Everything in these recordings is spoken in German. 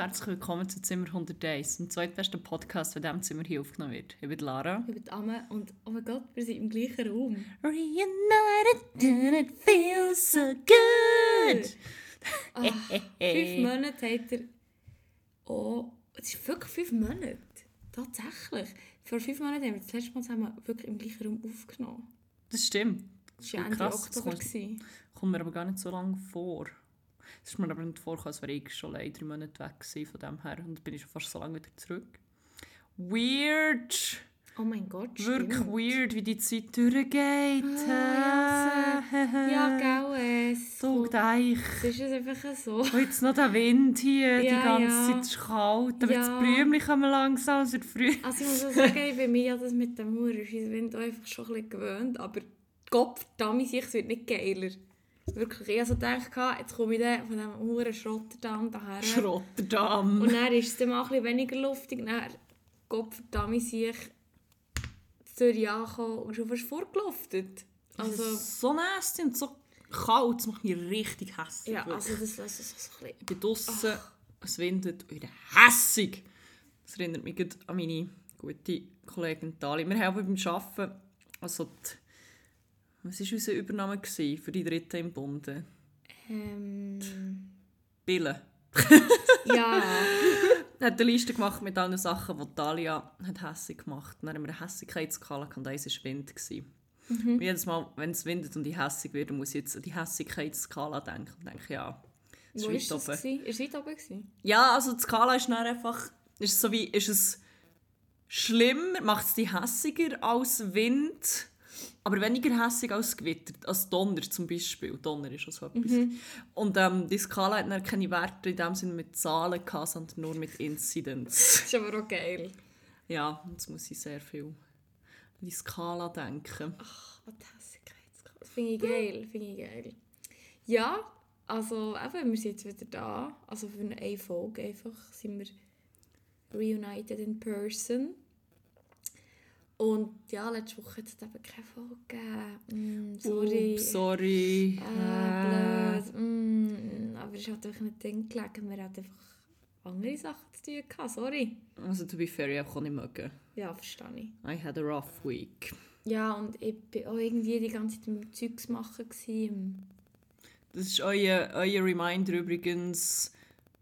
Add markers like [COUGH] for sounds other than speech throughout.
Herzlich willkommen zu Zimmer 101, dem zweitbesten Podcast, der diesem Zimmer hier aufgenommen wird. Ich bin Lara. Ich bin Amme und oh mein Gott, wir sind im gleichen Raum. Reunited and it feels so good. Ach, fünf Monate hat er... Oh, es ist wirklich fünf Monate. Tatsächlich. Vor fünf Monaten haben wir das letzte Mal zusammen wirklich im gleichen Raum aufgenommen. Das stimmt. Das war ja Ende das Oktober. gewesen. Kommt mir aber gar nicht so lange vor. Es ist mir aber nicht vorgekommen, als wäre ich schon leider drei Monate weg gewesen von dem her. Und bin ich schon fast so lange wieder zurück. Weird! Oh mein Gott, Wirklich stimmt. weird, wie die Zeit durchgeht. Ah, Ja, gell, es. [LAUGHS] So, Deich. Es ist es einfach so. Und jetzt noch der Wind hier, die Ja, ganze ja. Zeit ist kalt. Aber Ja. das Blümchen kommen langsam aus der Früh. Also ich muss auch sagen, ich bin mir ja das mit dem Hurenscheißwind auch einfach schon ein bisschen gewöhnt, aber Gott sich, es wird nicht geiler. Wirklich, ich habe so gedacht, jetzt komme ich dann von diesem Huren Schrotterdam daher. Schrotterdam. Und dann ist es dann mal ein bisschen weniger luftig, dann Gott verdammt, sich Zürich angekommen und schon fast vorgeluftet. Also, Also, so nasty und so kalt, das macht mich richtig hässlich. ja, also das war so, so, ein Ich bin draußen, es windet und ich bin hässig. Das erinnert mich an meine gute Kollegin Tali. Wir haben beim Arbeiten, also die, was war unsere Übernahme gewesen für die Dritte im Bunde? Ähm, Billen. ja, Er [LAUGHS] hat eine Liste gemacht mit allen Sachen, die Talia hat hässig gemacht hat. Dann haben wir eine Hässigkeitsskala und eins war Wind. gewesen. Und jedes Mal, wenn es windet und ich hässig werde, muss ich jetzt an die Hässigkeitsskala denken. Und denke, ja, das wo ist weit oben. Ist es weit oben? Ja, also die Skala ist dann einfach, ist so wie, ist es schlimmer, macht es die hässiger als Wind, aber weniger hässig als Gewitter, als Donner zum Beispiel. Donner ist auch so etwas. Und ähm, die Skala hat dann keine Werte in dem Sinne mit Zahlen gehabt, sondern nur mit Incidents. Das [LAUGHS] ist aber auch geil. ja, jetzt muss ich sehr viel an die Skala denken. Ach, was Hässigkeitskarte. Das finde ich geil, finde ich geil. Ja, also eben, wir sind jetzt wieder da. Also für eine Folge einfach sind wir reunited in person. Und ja, letzte Woche hat es eben keine Folge gegeben. Mm, sorry. Ups, sorry. Ah, blöd. Mm, aber es hat einfach nicht drin gelegen. Wir hatten einfach andere Sachen zu tun. Gehabt. Sorry. Also, to be fair, ich auch nicht mögen. Ja, verstehe ich. I had a rough week. Ja, und ich war auch irgendwie die ganze Zeit am Zeugs machen. Gewesen. Das ist euer, euer Reminder übrigens,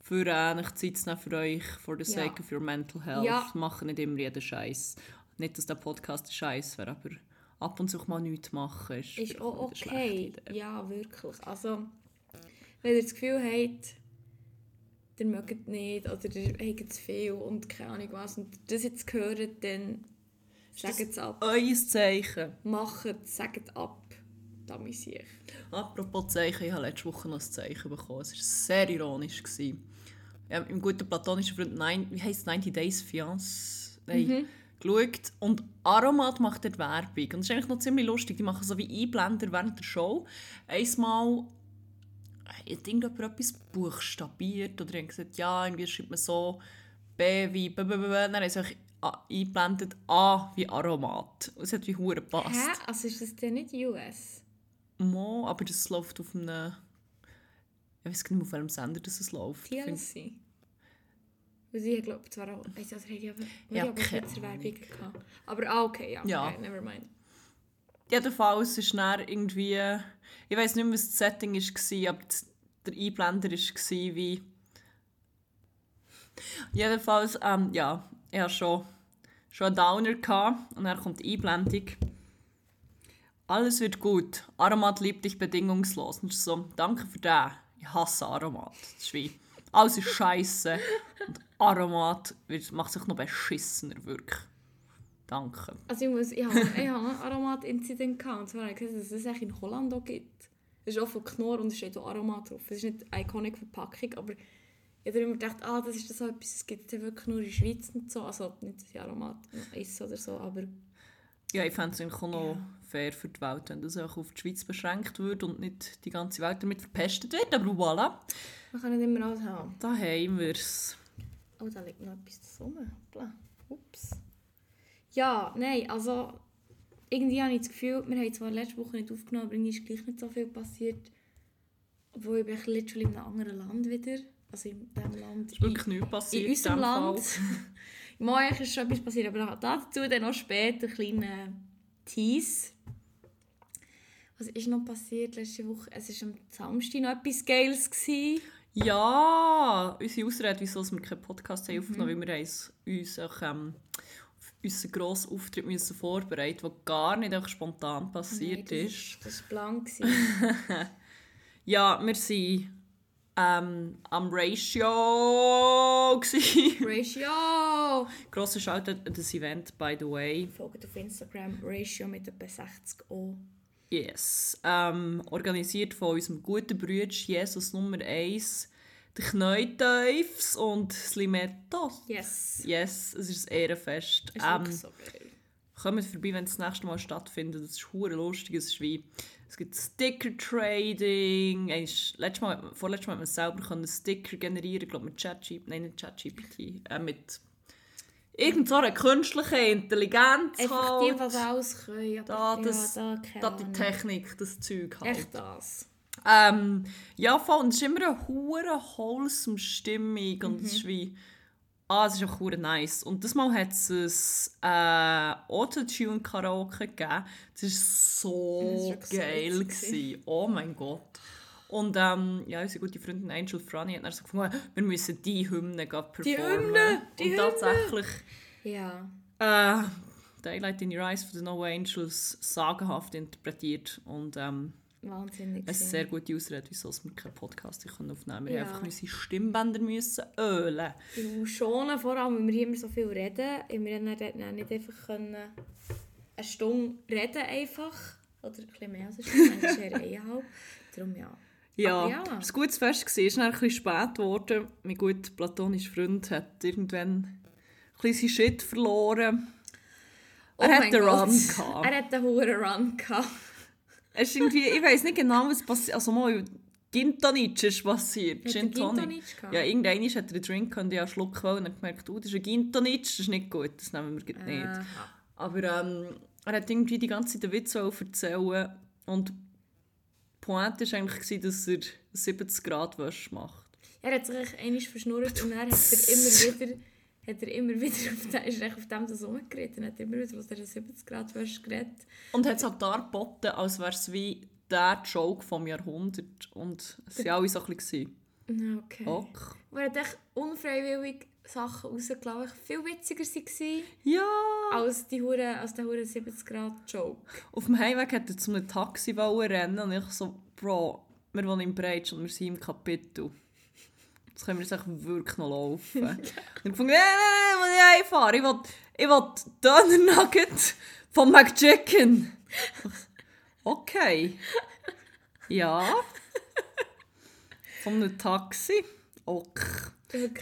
für äh, Zeit zu nehmen für euch, for the Ja. sake of your mental health. Ja. Machen nicht immer jeden Scheiß. Nicht, dass der Podcast ein Scheiß wäre, aber ab und zu mal nichts machen ist, Ist auch okay. Ja, wirklich. Also, wenn ihr das Gefühl habt, ihr mögt nicht oder ihr habt zu viel und keine Ahnung was und das jetzt hört, dann sagt es ab. Euer Zeichen. Macht es, sagt ab. Da muss ich. Apropos Zeichen, ich habe letzte Woche noch ein Zeichen bekommen. Es war sehr ironisch. Gewesen. Habe im guten platonischen Freund, nein, wie heisst es, 90 Days Fiance nein, geschaut. Und Aromat macht dort Werbung. Und das ist eigentlich noch ziemlich lustig. Die machen so wie Einblender während der Show. Einmal hat irgendjemand etwas buchstabiert oder haben gesagt, ja, irgendwie schreibt man so B wie B, B, B, B. Dann haben sie eingeblendet A wie Aromat. Und Es hat wie Hure gepasst. Hä? Also ist das denn nicht US? Mo, aber das läuft auf einem. Ich weiß gar nicht auf welchem Sender das es läuft. TLC? Weil sie, glaube zwar auch... Also, also, ich habe Ja, ja, keine Schweizer Werbung gehabt. Aber ah, okay, ja. Ja. Okay, never mind. Jedenfalls ist dann irgendwie. Ich weiß nicht mehr, was das Setting war, aber der Einblender war wie. Jedenfalls, ähm, ja, ich hatte schon, schon einen Downer gehabt, und dann kommt die Einblendung. Alles wird gut. Aromat liebt dich bedingungslos. Und ich so, danke für den. Ich hasse Aromat. Das ist wie, alles ist scheiße. Und Aromat wird, macht sich noch beschissener, wirklich. Danke. Also ich muss, ich habe, ich habe einen Aromat-Incident gehabt. Und zwar habe ich gesehen, dass es das in Holland auch gibt. Es ist auch von Knorr und es steht auch Aromat drauf. Es ist nicht eine iconic Verpackung, aber ich habe immer gedacht, ah, das ist das so etwas, es gibt es wirklich nur in der Schweiz und so. Also nicht, dass ich Aromat esse oder so, aber Ja, ich fände es eigentlich auch noch fair für die Welt, wenn das auch auf die Schweiz beschränkt wird und nicht die ganze Welt damit verpestet wird. Aber voilà, man kann nicht immer alles haben. da haben wir es. Oh, da liegt noch etwas. Hoppla. Ups. Ja, nein, also irgendwie habe ich das Gefühl, wir haben zwar letzte Woche nicht aufgenommen, aber irgendwie ist gleich nicht so viel passiert. Obwohl ich bin literally in einem anderen Land wieder. Also in diesem Land. Ist wirklich nichts passiert. in unserem dem Land. [LAUGHS] Im Moment ist schon etwas passiert, aber dazu dann noch später einen kleinen Tease. Was ist noch passiert letzte Woche? Es war am Samstag noch etwas Geiles. Gewesen. Ja, unsere Ausrede, wieso wir keinen Podcast haben Mhm. aufgenommen, weil wir uns, uns auch, ähm, auf unseren grossen Auftritt müssen vorbereiten mussten, der gar nicht einfach spontan passiert Nein, das ist. Das war blank. [LAUGHS] Ja, wir waren ähm, am Ratio. [LAUGHS] Ratio! Grosser Shoutout an das Event, by the way. Folgt auf Instagram Ratio mit etwa 60 O. Yes. Ähm, organisiert von unserem guten Bruder Jesus Nummer 1, der Knäuteufs und das Limettos. Yes. Yes, es ist ein Ehrenfest. Es ist Ähm, so geil. kommt vorbei, wenn es das nächste Mal stattfindet. Das ist hure lustig. Es ist wie es gibt Sticker Trading. Eins- Letztes Mal, vorletztes Mal hat man selber Sticker generieren, ich glaube mit ChatGPT, nein nicht ChatGPT, äh, mit irgend so einer künstlichen Intelligenz Einfach die, halt. was alles können. Da, das, ja, da, da die. Technik, das Zeug halt. Echt das. Ähm, ja, voll. Und es ist immer eine hure wholesome Stimmung. Und es ist Mhm. wie... Ah, es ist auch hure nice. Und das Mal hat es ein äh, Autotune-Karaoke gegeben. Das war Das so ist wirklich so geil. gewesen. Oh mein Gott. Und ähm, ja, unsere gute Freundin Angel Franny hat dann so gefunden, wir müssen die Hymne gleich Die performen. Hymne, die Und Hymne. tatsächlich... Ja. Äh, Daylight in Your Eyes von den No Angels sagenhaft interpretiert. Und ähm, Wahnsinnig. eine gewesen. sehr gute Ausrede, wieso wir keinen Podcast aufnehmen können. Wir Ja. haben einfach unsere Stimmbänder müssen ölen. Du schonen, vor allem, weil wir immer so viel reden. Wir haben nicht einfach können eine Stunde reden einfach. Oder ein bisschen mehr als eine Stunde, eigentlich eher eineinhalb. Darum ja. Ja, ja. es war ein gutes Fest. Es ist ein bisschen spät geworden. Mein guter platonischer Freund hat irgendwann ein bisschen Shit verloren. Oh er hat den Gott. Run gehabt. Er hat einen hohen Run gehabt. Es ist irgendwie, ich weiß nicht genau, was passiert. Also mal, Gin Tonic ist passiert. Hat er Gin Gin Tonic. Tonic gehabt? Ja, irgendwann hat er einen Drink und ich einen Schluck wollen und gemerkt, oh, das ist ein Gin Tonic, das ist nicht gut, das nehmen wir nicht. Aha. Aber ähm, er hat irgendwie die ganze Zeit den Witz erzählen und Pointe war eigentlich, dass er 70 Grad Wäsche macht. Er hat sich einmal verschnurrt und dann hat er immer [LAUGHS] wieder, hat er immer wieder auf dem, ist er auf dem das rumgeredet und hat immer wieder aus dieser 70 Grad Wäsche geredet. Und hat es auch dargeboten, als wäre es wie der Joke vom Jahrhundert. Und es waren alle so ein bisschen, Okay. ok. Er hat echt unfreiwillig Sachen rausgelassen, die viel witziger waren Ja! als, die Hure, als der Hure 70 Grad Joke. Auf dem Heimweg wollte er zu einem Taxi rennen und ich so, Bro, wir wohnen in Breitsch und wir sind im Kapitel. Jetzt können wir echt wirklich noch laufen. [LAUGHS] und ich fand, nein, nein, nein, ich einfahren. Ich will, ich will Döner Nugget von McChicken. Okay. Ja. Von einem Taxi. Ok.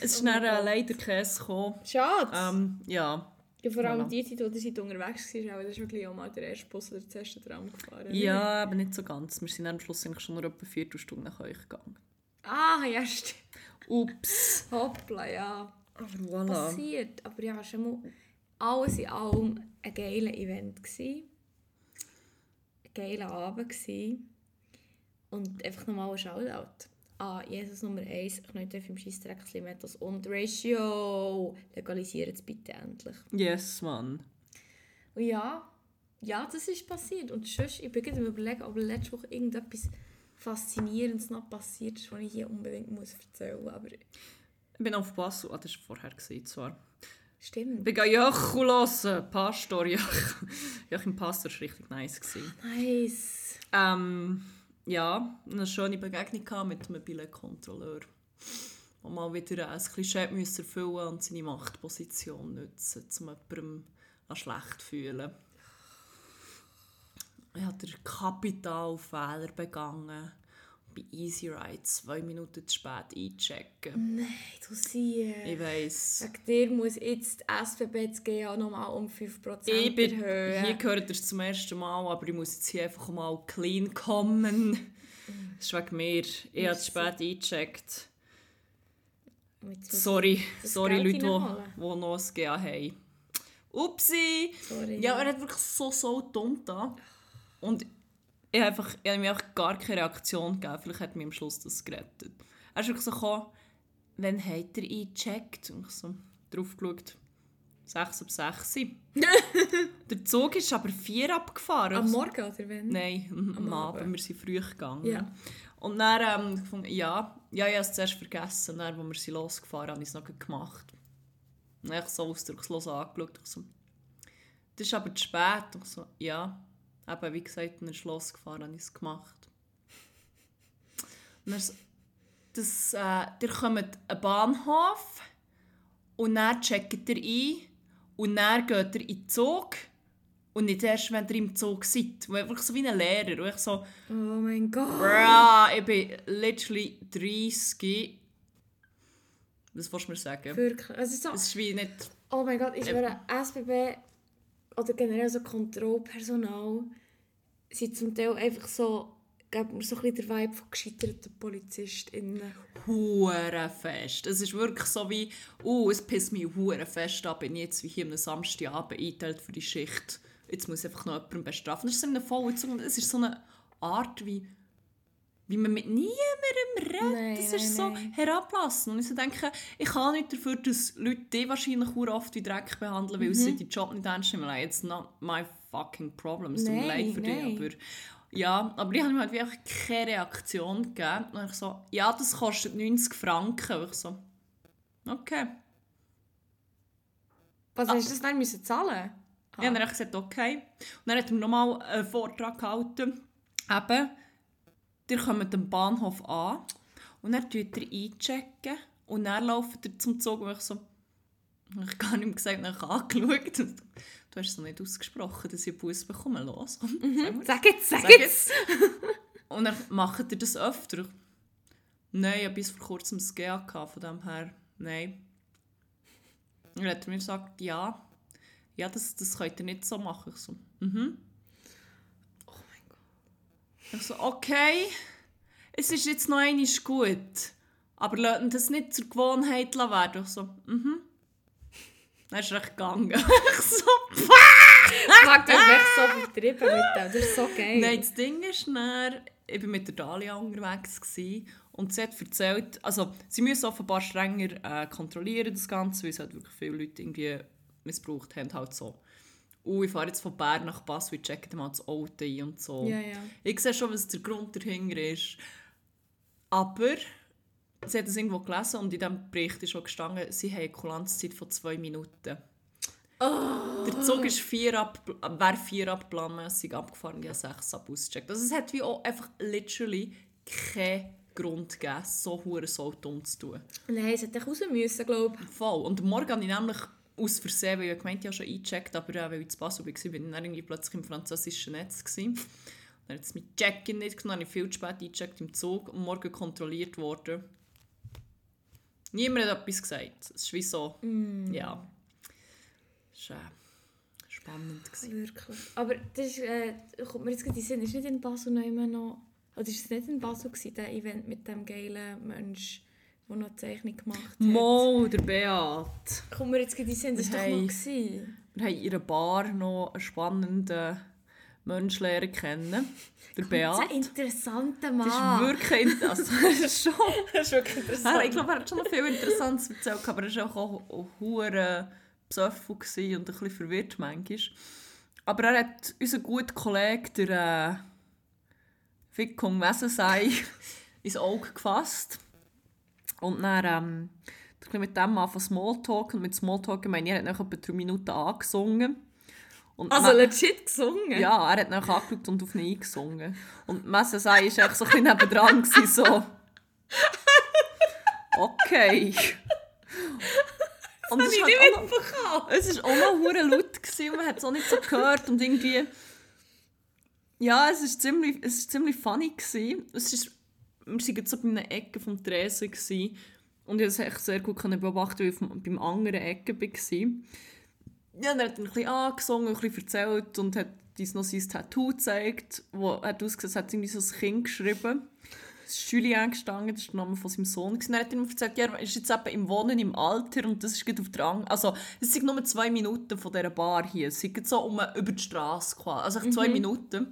Es ist dann äh, leider Käse gekommen. Schade. Ähm, ja. ja, vor allem voilà. die Zeit, wo ihr seid unterwegs war, ist wirklich auch mal der erste Bus oder das erste Tram gefahren. Ja, aber nicht so ganz. Wir sind am Schluss eigentlich schon noch etwa vier Stunden nach euch gegangen. Ah, ja, stimmt. Ups. Hoppla, ja. Aber voilà. Passiert. Aber ja, war mal alles in allem ein geiler Event. Gewesen. Ein geiler Abend. Gewesen. Und einfach nochmal ein Shoutout an Jesus Nummer 1, Knöpfe im Scheissdreck, Limettos und Ratio. Legalisiert es bitte endlich. Yes, Mann. Und ja, ja, das ist passiert. Und sonst, ich bin gerade überlegen, ob letzte Woche irgendetwas Faszinierendes noch passiert ist, was ich hier unbedingt muss erzählen muss. Aber Ich bin auf Basel. Ah, das war vorher. Gewesen, zwar. stimmt. Ich bin Jochel hören. Pastor Joachim. Joachim Pastor war richtig nice. Gewesen. Nice. Ähm, ja, eine schöne Begegnung mit einem Billetkontrolleur. Der mal wieder ein Klischee müssen erfüllen und seine Machtposition nutzen, um jemandem schlecht zu fühlen. Er hat den Kapitalfehler begangen. Bei Easy Ride zwei Minuten zu spät einchecken. Nein, du siehst. Ich weiss. Wegen dir muss jetzt die SBB das GA nochmal um 5% Ich bin, erhöhen. hier gehört es zum ersten Mal, aber ich muss jetzt hier einfach mal clean kommen. Das [LAUGHS] ist wegen mir. Ich habe zu spät eingecheckt. Sorry, das sorry Geld Leute, die, noch ein GA haben. Upsi! Sorry. Ja, er hat wirklich so, so dumm da. Und ich habe einfach, ich habe mir einfach gar keine Reaktion gegeben. Vielleicht hat mich am Schluss das gerettet. Er ist wirklich so gekommen, wann habt ihr eingecheckt? Und ich so drauf geschaut, 6 ab 6. [LAUGHS] der Zug ist aber 4 abgefahren. Am Morgen oder wenn? Nein, [LAUGHS] am, Am Abend. Abend. Wir sind früh gegangen. Ja. Und dann, ähm, gefunden, ja, ja, ich habe es zuerst vergessen. Dann, als wir sind losgefahren habe ich es noch gemacht. Und dann habe ich so ausdruckslos angeschaut. Ich so, das ist aber zu spät. Und ich so, ja, eben, wie gesagt, in ein Schloss gefahren habe ich es gemacht. Und das, äh, ihr kommt den Bahnhof und dann checkt ihr ein und dann geht ihr in den Zug und nicht erst, wenn ihr im Zug seid. Und einfach so wie ein Lehrer. Und ich so, Oh mein Gott. Bruh, ich bin literally 30. Was willst du mir sagen? Wirklich. Es ist so, Es ist wie nicht... oh mein Gott, ich Äh, schwöre, SBB oder generell so Kontrollpersonal sind zum Teil einfach so, gibt mir so ein bisschen der Vibe von gescheiterten PolizistInnen. hure fest. Es ist wirklich so wie, oh, es pisst mich hure fest ab, bin jetzt wie hier am Samstagabend eingeteilt für die Schicht. Jetzt muss ich einfach noch jemanden bestrafen. Das ist so eine Vollzug. Es ist so eine Art, wie, wie man mit niemandem redet. Nein, das nein, ist so nein. herablassen. Und ich so denke, ich kann nicht dafür, dass Leute die wahrscheinlich oft wie Dreck behandeln, weil sie den Job nicht ernst nehmen. Like, It's not my fucking problem. Es tut mir leid für dich, aber... Ja, aber ich habe ihm halt wirklich keine Reaktion gegeben. Und ich so, ja, das kostet 90 Franken. Und ich so, okay. Was hast du das dann müssen zahlen? Ah. Ja, dann habe ich gesagt, okay. Und dann hat er nochmal einen Vortrag gehalten. Eben, ihr kommt am Bahnhof an und dann tut ihr einchecken und dann lauft ihr zum Zug und ich so, ich gar nicht mehr gesagt, ich angeschaut. Und Du hast es noch nicht ausgesprochen, dass ich Bus bekomme. Los. Sag jetzt, sag, Sag jetzt! Und dann macht ihr das öfter? Nein, ich habe bis vor kurzem das GA gehabt, von dem her, nein. Und dann hat er mir gesagt, ja, ja, das, das könnt ihr nicht so machen. Ich so, mhm. Ich so, okay, es ist jetzt noch einmal gut, aber lasst das nicht zur Gewohnheit werden. Ich so, mhm. Dann ist er echt gegangen. [LAUGHS] ich so, Fuck, du echt so vertrieben mit dem. Das ist so geil. Nein, das Ding ist dann, ich war mit der Dalia unterwegs gewesen, und sie hat erzählt, also sie müssen offenbar strenger äh, kontrollieren das Ganze, weil es halt wirklich viele Leute irgendwie missbraucht haben, halt so. Und ich fahre jetzt von Bern nach Basel, ich checke mal das Auto ein und so. Ja, ja. Ich sehe schon, was der Grund dahinter ist. Aber sie hat es irgendwo gelesen und in diesem Bericht ist auch gestanden, sie haben eine Kulanzzeit von zwei Minuten. Der Zug ist vier ab, wäre vier ab planmässig abgefahren, die haben sechs ab ausgecheckt. Also es hat wie auch einfach literally keinen Grund gegeben, so hure so dumm zu tun. Nein, es hätte raus müssen, glaube ich. Voll. Und morgen habe ich nämlich aus Versehen, weil ich gemeint ich habe schon eingecheckt, aber äh, weil ich zu Basel war, bin ich dann irgendwie plötzlich im französischen Netz. Gewesen. Dann hat es mein Check-in nicht genommen, habe ich viel zu spät eingecheckt im Zug und morgen kontrolliert worden. Niemand hat etwas gesagt. Es ist wie so, ja. Es war äh, spannend. Gewesen. Wirklich. Aber das ist, äh, kommt mir jetzt gerade in den Sinn, ist nicht in Basel noch immer noch... Oder ist es nicht in Basel gewesen, der Event mit dem geilen Mensch, der noch Zeichnung gemacht hat? Mo, der Beat. Kommt mir jetzt gerade in das war doch noch. Gewesen. Wir haben in ihrer Bar noch einen spannenden Mensch lernen kennen. Der Das ist ein Beat. interessanter Das ist Mann. wirklich interessant. [LAUGHS] Das ist schon... Das ist wirklich interessant. ich glaube, er hat schon noch viel Interessantes erzählt, aber er war auch, auch hure besoffen und ein bisschen verwirrt manchmal. Aber er hat unseren guten Kollegen, der äh, Fikung Wesensei, [LAUGHS] ins Auge gefasst. Und dann ähm, ein mit dem anfangen Smalltalk. Und mit Smalltalk meine ich, er hat nach etwa drei Minuten angesungen. Und Also Ma- legit gesungen? ja, er hat dann angeschaut und auf ihn eingesungen. Und Messesei war echt so ein bisschen nebendran, gewesen, so... Okay. Und Das es habe ich ist halt nicht noch- es war auch noch hure laut, gewesen, und man hat es auch nicht so gehört und irgendwie... Ja, es ist ziemlich, es ist ziemlich funny gewesen. Es ist, wir waren jetzt so bei einer Ecke vom Tresen gewesen, und ich konnte es sehr gut beobachten, weil ich auf- beim anderen Ecke war. Ja, und er hat ein bisschen angesungen, ein bisschen erzählt und hat uns noch sein Tattoo gezeigt, wo hat ausgesehen, hätte irgendwie so ein Kind geschrieben. Es ist Julien gestanden, das ist der Name von seinem Sohn. gewesen. Dann hat er mir erzählt, ja, er ist jetzt eben im Wohnen im Alter und das ist gerade auf der Ang Also, es sind nur zwei Minuten von dieser Bar hier. Es sind so um, über die Straße quasi. Also, zwei Minuten.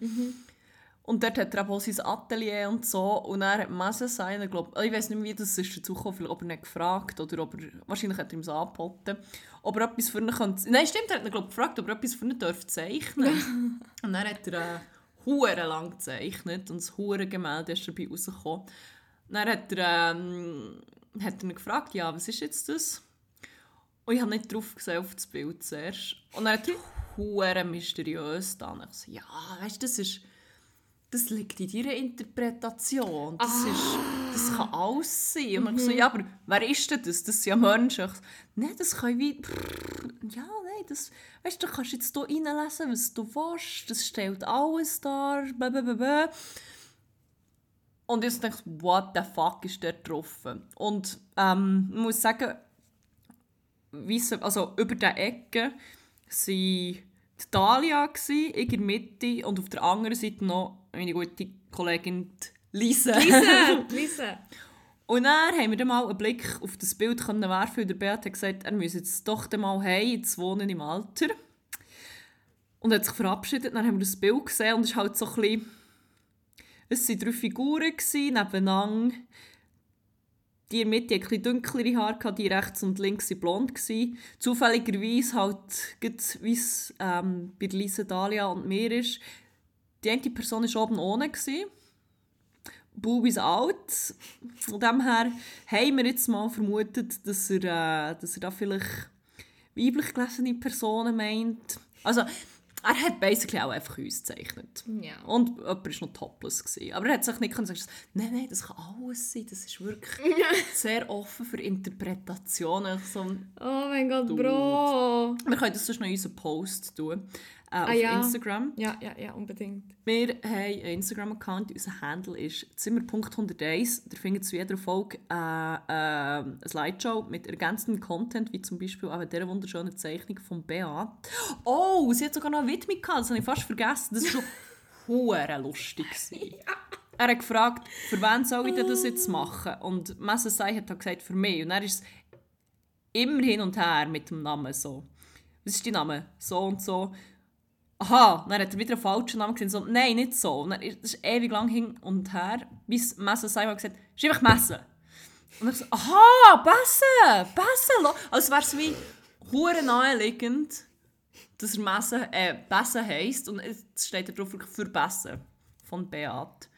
Und dort hat er auch sein Atelier und so. Und er hat Messenseiner, glaube ich, weiß nicht mehr, wie das ist dazu gekommen, ob er nicht gefragt oder ob er, wahrscheinlich hat er ihm so angeboten, ob er etwas für ihn könnte, nein stimmt, er hat ihn, glaube gefragt, ob er etwas für ihn darf zeichnen [LAUGHS] Und dann hat er äh, hure lang gezeichnet und das hure Gemälde ist dabei rausgekommen. Dann hat er, ähm, hat er ihn gefragt, ja, was ist jetzt das? Und ich habe nicht drauf gesehen auf das Bild zuerst. Und er hat [LAUGHS] hure mysteriös dann. Ich so, ja, weißt du, das ist das liegt in deiner Interpretation. Das, ah. ist, das kann alles sein. Und man mhm. so, ja, aber wer ist denn das? Das sind ja Menschen. Nein, das kann wie... Ja, nein, das... Weißt du, du kannst jetzt hier reinlesen, was du willst. Das stellt alles dar. Blablabla. Und ich denke, what the fuck ist der getroffen? Und ähm, ich muss sagen, also über diese Ecke sind die Dalia, ich in der Mitte und auf der anderen Seite noch meine gute Kollegin Lisa. Lisa! [LAUGHS] Lisa! Und dann haben wir dann mal einen Blick auf das Bild können werfen und der Beat hat gesagt, er müsse jetzt doch mal heim, jetzt wohnen im Alter. Und hat sich verabschiedet, dann haben wir das Bild gesehen und es ist halt so ein bisschen... Es waren drei Figuren nebeneinander die in der Mitte etwas dunklere Haare, die rechts und links waren blond. Gewesen. Zufälligerweise halt, wie es ähm, bei Lisa, Dalia und mir ist, die eine Person war oben ohne. Gewesen. Bub ist alt. Von dem her haben wir jetzt mal vermutet, dass er, äh, dass er da vielleicht weiblich gelesene Personen meint. Also, er hat basically auch einfach uns gezeichnet. Ja. Und jemand war noch topless. Gewesen. Aber er hat sich nicht gesagt, nein, nein, das kann alles sein. Das ist wirklich [LAUGHS] sehr offen für Interpretationen. So, oh mein Gott, Bro! Wir können das sonst noch in unseren Post tun äh, auf ah, ja. Instagram. Ja, ja, ja, unbedingt. Wir haben einen Instagram-Account, unser Handle ist zimmer.101. Da findet zu jeder Folge äh, äh, eine Slideshow mit ergänzendem Content, wie zum Beispiel auch dieser wunderschönen Zeichnung von Bea. Oh, sie hat sogar noch eine Widmung gehabt, das habe ich fast vergessen. Das war schon [LAUGHS] hure lustig. Er hat gefragt, für wen soll ich das jetzt machen? Und Messesei hat gesagt, für mich. Und er ist immer hin und her mit dem Namen so. Was ist dein Name? So und so aha, dann hat er wieder einen falschen Namen gesehen. So, nein, nicht so. Und dann ist, das ist ewig lang hin und her, bis Messe Simon gesagt hat, ist einfach Messe. Und dann so, aha, Besse, Besse. Als wäre es wie hure naheliegend, dass er Messe, äh, Besse heisst. Und es steht da drauf für Besse von Beat.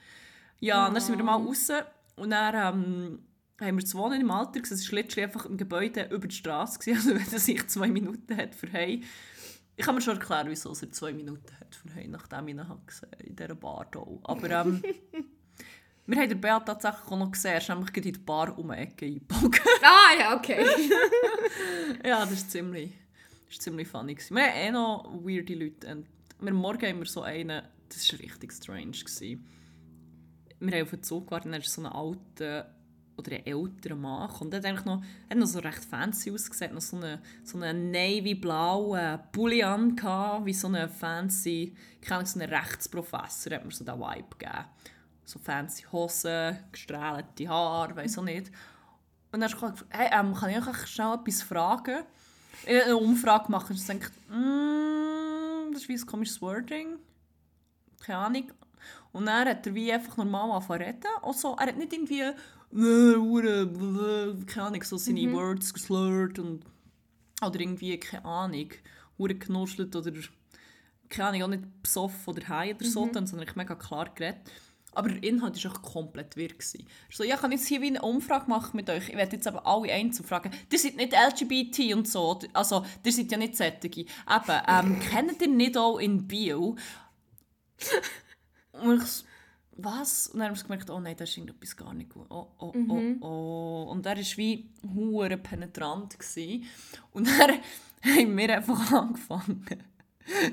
Ja, oh. dann sind wir mal raus und dann ähm, haben wir zu wohnen im Alter. Es war letztlich einfach ein Gebäude über die Straße. [LAUGHS] Also wenn er sich zwei Minuten hat für heim ich kann mir schon erklären, wieso er zwei Minuten hat für heute, nachdem ich ihn gesehen habe, in dieser Bar hier. Aber ähm, [LAUGHS] wir haben den Beat tatsächlich auch noch gesehen. Er ist nämlich in die Bar um die Ecke eingebogen. [LAUGHS] ah, ja, okay. [LAUGHS] ja, das ist ziemlich, das ist ziemlich funny. Wir haben eh noch weirde Leute. Und wir morgen haben wir so einen, das war richtig strange. Gewesen. Wir haben auf den Zug gewartet und dann ist so ein alter oder ein älterer Mann und der hat eigentlich noch, hat noch so recht fancy ausgesehen, noch so einen, so einen navy-blauen Pulli an, wie so ein fancy, ich kenne so einen Rechtsprofessor, hat mir so den Vibe gegeben. So fancy Hosen, gestrahlte Haare, weiß auch nicht. Und dann habe ich gefragt, hey, ähm, kann ich euch schnell etwas fragen? Ich eine Umfrage machen und ich denke, mm, das ist wie ein komisches Wording. Keine Ahnung. Und dann hat er wie einfach normal angefangen zu reden. Also, er hat nicht irgendwie keine Ahnung, so seine mhm. Words geslurrt und oder irgendwie, keine Ahnung, hure genuschelt oder keine Ahnung, auch nicht besoffen oder heim oder so, mhm. sondern ich mega klar geredet. Aber der Inhalt war auch komplett wirr. So, ja, ich kann jetzt hier wie eine Umfrage machen mit euch. Ich werde jetzt aber alle einzeln fragen. Ihr seid nicht LGBT und so. Also, ihr seid ja nicht Sättige. Eben, ähm, [LAUGHS] kennt ihr nicht auch in Bio? Und ich was? Und dann haben wir gemerkt, oh nein, das ist irgendetwas gar nicht gut. Oh, oh, oh mhm. oh, oh. Und er war wie hure penetrant. Gewesen. Und dann [LAUGHS] haben wir einfach [LAUGHS] angefangen,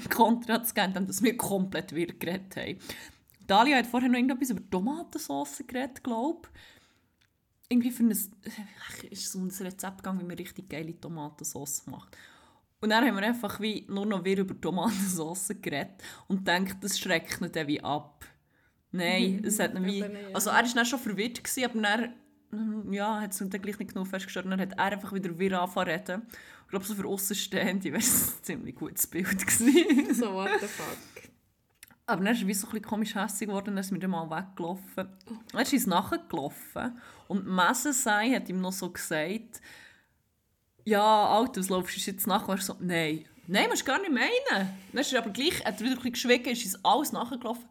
Kontra zu geben, dass wir komplett wirr geredet haben. Dalia hat vorher noch irgendetwas über Tomatensauce geredet, glaube ich. Irgendwie für ein, ist so ein Rezept gegangen, wie man richtig geile Tomatensauce macht. Und dann haben wir einfach wie nur noch wieder über Tomatensauce geredet und denkt, das schreckt ihn dann wie ab. Nein, [LAUGHS] es hat wie... Also er war dann schon verwirrt, gewesen, aber dann hm, ja, hat es dann gleich nicht genug festgestellt. Dann hat er einfach wieder wieder angefangen reden. Ich glaube, so für Außenstehende war es ein ziemlich gutes Bild. Gewesen. [LAUGHS] so, what the fuck. Aber dann ist er wie so ein bisschen komisch hässlich geworden, dann ist mir dann mal weggelaufen. Oh. Dann ist er nachgelaufen und Messensei hat ihm noch so gesagt, ja, Alter, was laufst du jetzt nach? Und er so, nein. Nein, musst du gar nicht meinen. Dann ist er aber gleich, hat er wieder ein bisschen geschwiegen, ist alles nachgelaufen.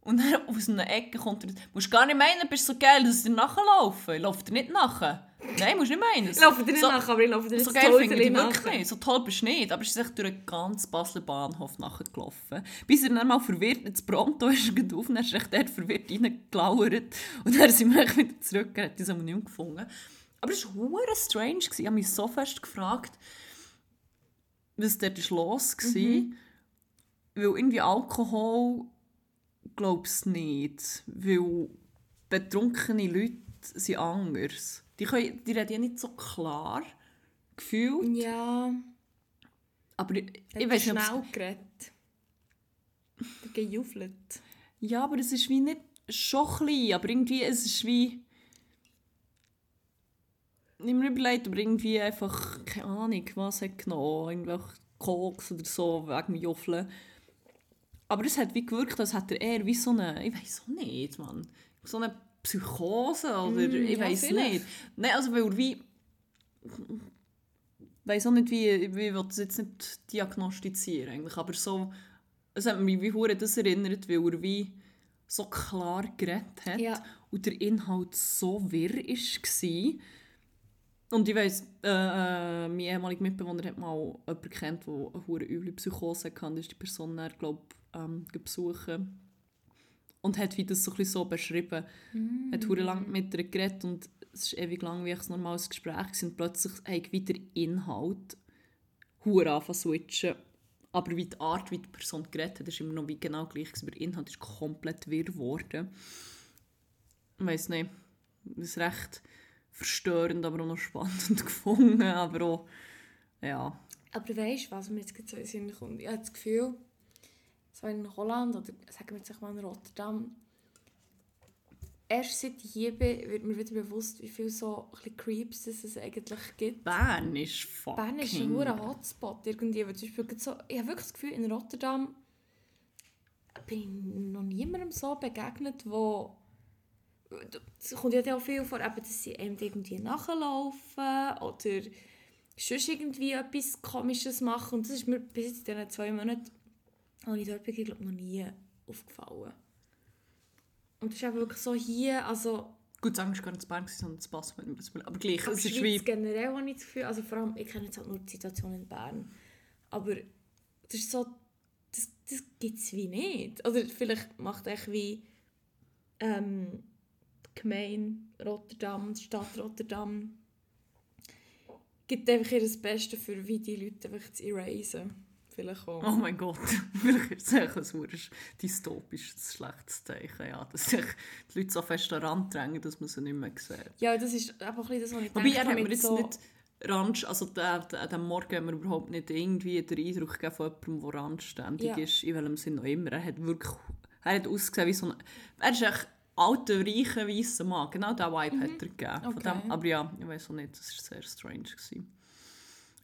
Und dann [LAUGHS] aus einer Ecke kommt er, musst gar nicht meinen, bist so geil, dass sie dir nachlaufen. Ich laufe dir nicht nachher. Nein, musst nicht meinen. [LAUGHS] Ich laufe dir nicht so, nachher, aber ich laufe dir nicht So geil finde ich wirklich nicht. So toll bist du nicht. Aber es ist echt durch den ganzen Basler Bahnhof nachgelaufen. Bis er dann mal verwirrt ins Pronto ist auf, dann ist er echt dort verwirrt reingelauert. Und dann sind wir wieder zurück, er hat uns aber nicht mehr gefunden. Aber es war strange. Ich habe mich so fest gefragt, was dort los war. Mhm. Weil irgendwie Alkohol glaube nicht. Weil betrunkene Leute sind anders. Die, können, die reden ja nicht so klar gefühlt. Ja. Aber ich, ich weiß nicht, schnell geredet. Gejufelt. Ja, aber es ist wie nicht schon klein, aber irgendwie es ist wie nicht mehr überlegt, aber irgendwie einfach, keine Ahnung, was hat genommen, irgendwelche Koks oder so, wegen dem Juffeln. Aber es hat wie gewirkt, als hätte er eher wie so eine, ich weiß auch nicht, Mann, so eine Psychose oder mm, ich ja, weiß nicht. Nein, also weil wie, ich weiß auch nicht, wie, wie will das jetzt nicht diagnostizieren eigentlich, aber so, es hat mich wie hure das erinnert, weil er wie so klar geredet hat ja. und der Inhalt so wirr war. Und ich weiss, äh, äh, mein ehemaliger Mitbewohner hat mal jemanden kennt, der eine hure üble Psychose hatte. Das ist die Person, die glaube ähm, besuchen und hat wie das so, ein so beschrieben. Mm. hat hure lang mit ihr geredet und es ist ewig lang wie ein normales Gespräch und plötzlich hat wieder Inhalt hure anfangen switchen. Aber wie die Art, wie die Person geredet hat, ist immer noch wie genau gleich. Aber der Inhalt ist komplett wirr geworden. Ich weiß nicht. Das ist recht verstörend, aber auch noch spannend [LAUGHS] gefunden. Aber auch, ja. Aber weißt du, was mir jetzt so in Sinn kommt? Ich habe das Gefühl, so in Holland oder sagen wir jetzt mal in Rotterdam, erst seit ich hier bin, wird mir wieder bewusst, wie viele so Creeps es eigentlich gibt. Bern ist fucking... Bern ist ein Hotspot irgendwie. Weil zum Beispiel so, ich habe wirklich das Gefühl, in Rotterdam bin ich noch niemandem so begegnet, wo es kommt ja auch viel vor, dass sie einem irgendwie nachlaufen oder sonst irgendwie etwas Komisches machen. Und das ist mir bis jetzt in diesen zwei Monaten habe ich dort bin, glaube noch nie aufgefallen. Und das ist auch wirklich so hier, also... Gut, sagen wir gar nicht zu Bern, sondern zu Basel, wir das Aber gleich, es ist wie... generell habe ich das Gefühl, also vor allem, ich kenne jetzt halt nur die Situation in Bern, aber das ist so, das, das gibt es wie nicht. Oder vielleicht macht echt wie ähm, die Gemeinde Rotterdam, die Stadt Rotterdam, gibt einfach ihr das Beste für, wie die Leute einfach zu erasen vielleicht auch. Oh mein Gott, [LAUGHS] vielleicht ist es ein dystopisches, schlechtes Zeichen, ja, dass sich die Leute so fest daran drängen, dass man sie nicht mehr sieht. Ja, das ist einfach das, was ich Wobei, denke. Wobei, er jetzt so nicht Ranch, also an diesem Morgen haben wir überhaupt nicht irgendwie den Eindruck gegeben von jemandem, der randständig ja. ist, in welchem Sinn auch immer. Er hat wirklich, er hat ausgesehen wie so ein, er ist echt alter, reicher, weißer Mann. Genau diesen Vibe mhm. hat er gegeben. Okay. Dem, aber ja, ich weiß auch nicht, das war sehr strange. Gewesen.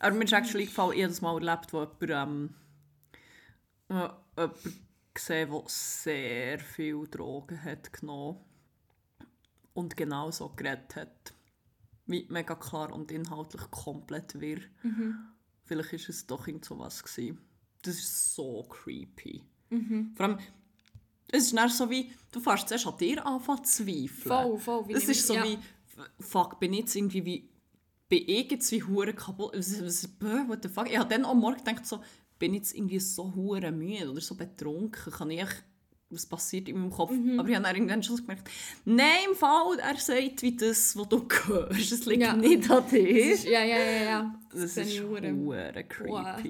Aber mir ist actually gefallen, das mal erlebt, wo jemand, ähm, jemand gesehen der sehr viel Drogen hat genommen und genau so geredet hat. Wie mega klar und inhaltlich komplett wirr. Mhm. Vielleicht war es doch irgend so was gewesen. Das ist so creepy. Mhm. Vor allem, es ist nicht so wie, du fährst zuerst an dir anfangen zu zweifeln. Voll, voll. Es ist so ja. wie, fuck, bin ich jetzt irgendwie wie bin irgendwie hure kaputt. Was, was, what the fuck? Ich habe dann am Morgen gedacht, so, bin ich jetzt irgendwie so hure müde oder so betrunken? Kann ich was passiert in meinem Kopf? Mhm. Aber ich habe dann irgendwann schon gemerkt, nein, im Fall, er sagt wie das, was du [LAUGHS] hörst. Es liegt ja. nicht an dir. Ist, ja, ja, ja, ja. Das, das ist hure creepy. Wow.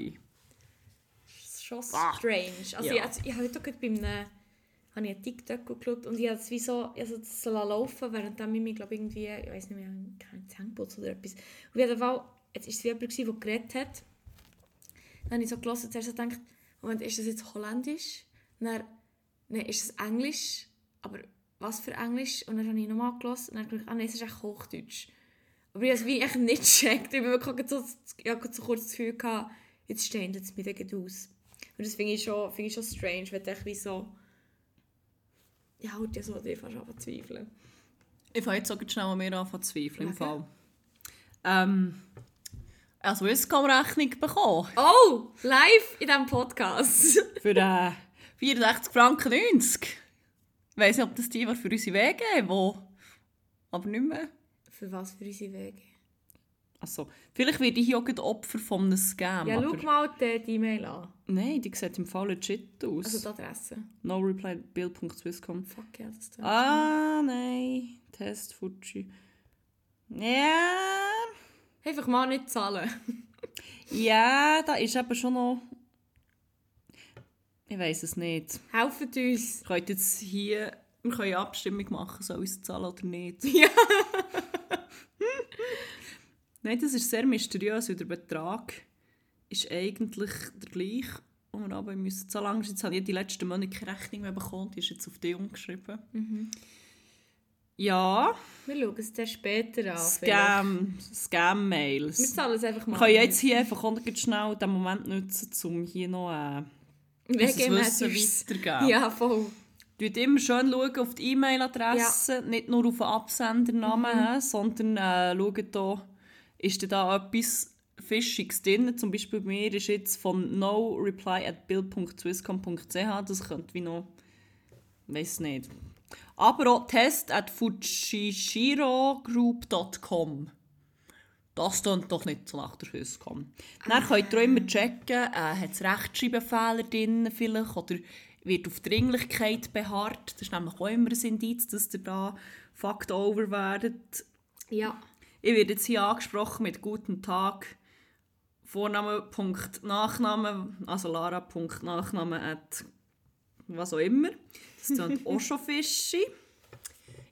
Das ist schon strange. Also ja. ich, ich habe heute bei einem habe ich einen TikTok geschaut und ich habe es wie so, also das laufen, während ich mich, glaube irgendwie, ich weiß nicht mehr, kein Zähnputz oder etwas. Auf jeden Fall, jetzt war es jemand, der geredet hat. Dann habe ich so gelesen, zuerst so gedacht, Moment, ist das jetzt Holländisch? Dann, dann ist es Englisch, aber was für Englisch? Und dann habe ich nochmal gelesen und dann habe ich gedacht, ah nein, es ist echt Hochdeutsch. Aber ich habe es echt nicht gecheckt. Ich habe so, ich so kurz das Gefühl gehabt, jetzt stehen jetzt mir aus. Und das finde ich, schon, find ich schon strange, du echt wie so... Ja, halt ja so, dir fast zweifeln. Ich fange jetzt auch schnell an mir anfangen zu zweifeln im. Fall. Ähm, also Swisscom-Rechnung bekommen. Oh, live in diesem Podcast. [LAUGHS] Für äh, 64 Franken 90. Ich weiss nicht, ob das die war für unsere Wege, wo... Aber nicht mehr. Für was für unsere Wege? Also, vielleicht werde ich hier auch Opfer von einem Scam. Ja, schau mal die E-Mail an. Nein, die sieht im Fall legit aus. Also die Adresse. no reply bill.swisscom. Fuck ja, das tut Ah, nein. Test Fuji. Ja. Einfach mal nicht zahlen. [LAUGHS] Ja, da ist eben schon noch. Ich weiß es nicht. Helft uns. Wir können jetzt hier. Wir können Abstimmung machen, soll ich es zahlen oder nicht. [LAUGHS] Ja. Nein, das ist sehr mysteriös, weil der Betrag ist eigentlich der gleiche. Und wir aber müssen so lange jetzt habe ich die letzten Monate keine Rechnung mehr bekommen, die ist jetzt auf die umgeschrieben. Ja, Wir schauen es dann später an. Scam, vielleicht. Wir Scam-Mails. zahlen es einfach mal. Wir können jetzt hier einfach schnell den Moment nutzen, um hier noch äh, Wissen weiterzugeben. Ja, voll. Schaut immer schön schauen auf die E-Mail-Adresse, nicht nur auf den Absendernamen, mhm. sondern äh, schaut da, ist da etwas Fischiges drin. Zum Beispiel bei mir ist jetzt von no reply at bill.swisscom.ch, das könnte wie noch, weiß nicht. Aber auch test at fujishirogroup.com. Das klingt doch nicht so nach der Swisscom. Dann könnt ihr auch immer checken, äh, hat es Rechtschreibfehler drin vielleicht oder wird auf Dringlichkeit beharrt. Das ist nämlich auch immer ein Indiz, dass ihr da fucked over werdet. Ja. Ich werde jetzt hier angesprochen mit «Guten Tag», Vorname, Punkt, Nachname, also Lara, Punkt, Nachname, at was auch immer. Das klingt [LAUGHS] auch schon fishy.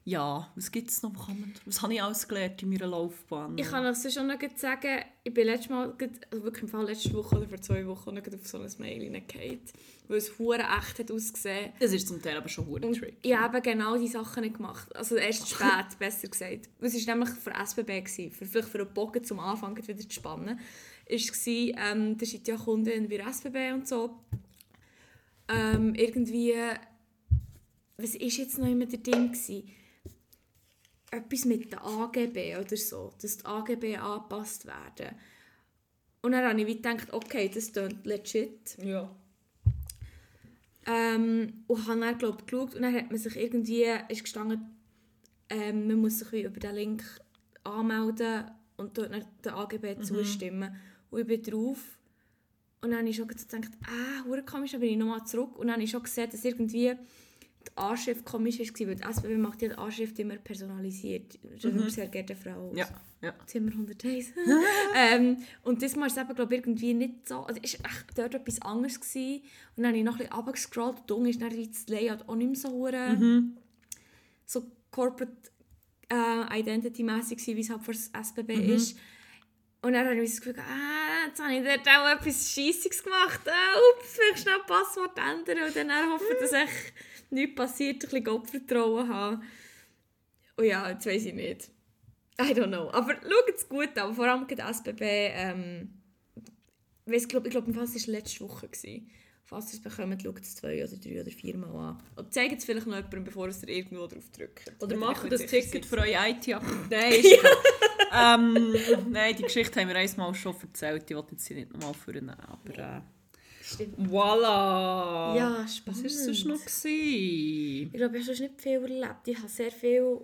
Ja, was gibt es noch? Was, habe ich alles gelernt in meiner Laufbahn? Ich kann sonst schon noch sagen, ich bin letztes Mal, also wirklich im Fall letzte Woche oder vor zwei Wochen, noch auf so ein Mail hineingefallen, weil es hure echt hat ausgesehen. das ist zum Teil aber schon ein Trick. ich habe genau diese Sachen nicht gemacht. Also erst spät, [LAUGHS] besser gesagt. Es war nämlich für SBB, gewesen, für, vielleicht für einen Bogen zum Anfang wieder zu spannen. Es war, ähm, da sind ja Kunden wie SBB und so. Ähm, irgendwie, was war jetzt noch immer der Ding? Gewesen? Etwas mit den AGB oder so, dass die AGB angepasst werden. Und dann habe ich gedacht, okay, das klingt legit. Ja. Ähm, und habe dann, glaub, geschaut und dann hat man sich irgendwie, ist gestanden, ähm, man muss sich wie über den Link anmelden und dort dann den AGB zustimmen. Und ich bin drauf. Und dann habe ich schon gedacht, ah, komisch, dann bin ich nochmal zurück. Und dann habe ich schon gesehen, dass irgendwie die Anschrift komisch war, weil die SBB macht ja die Anschrift immer personalisiert. Mhm. Sehr geehrte Frau Ja, ja. Zimmer 101. [LAUGHS] ähm, und das Mal ist es eben, glaube ich, irgendwie nicht so. Also es war echt dort etwas anderes. Gewesen. Und dann habe ich noch ein bisschen runtergescrollt und dann ist dann das Layout auch nicht mehr so, hure so corporate äh, identity-mässig wie es halt für das SBB ist. Und dann habe ich das Gefühl, ah, jetzt habe ich dort auch etwas Scheissiges gemacht. Ah, ups, vielleicht schnell Passwort ändern und dann hoffen, dass echt nichts passiert, ein bisschen Gottvertrauen haben. Und ja, jetzt weiß ich nicht. I don't know. Aber schaut es gut an. Vor allem die SBB. Ähm, ich glaube, es war letzte Woche. Gewesen. Falls ihr es bekommt, schaut es zwei oder drei oder vier Mal an. Und zeigt es vielleicht noch jemandem, bevor ihr irgendwo drauf drückt. Oder macht das Ticket für eure IT-App. [LAUGHS] Nein, ist ähm, nein, die Geschichte haben wir einmal schon erzählt. Ich wollte jetzt sie nicht nochmal vornehmen. Aber äh, Stimmt. voilà! Ja, Was spannend. war es sonst noch? Gewesen? Ich glaube, ich habe sonst nicht viel erlebt. Ich habe sehr viel,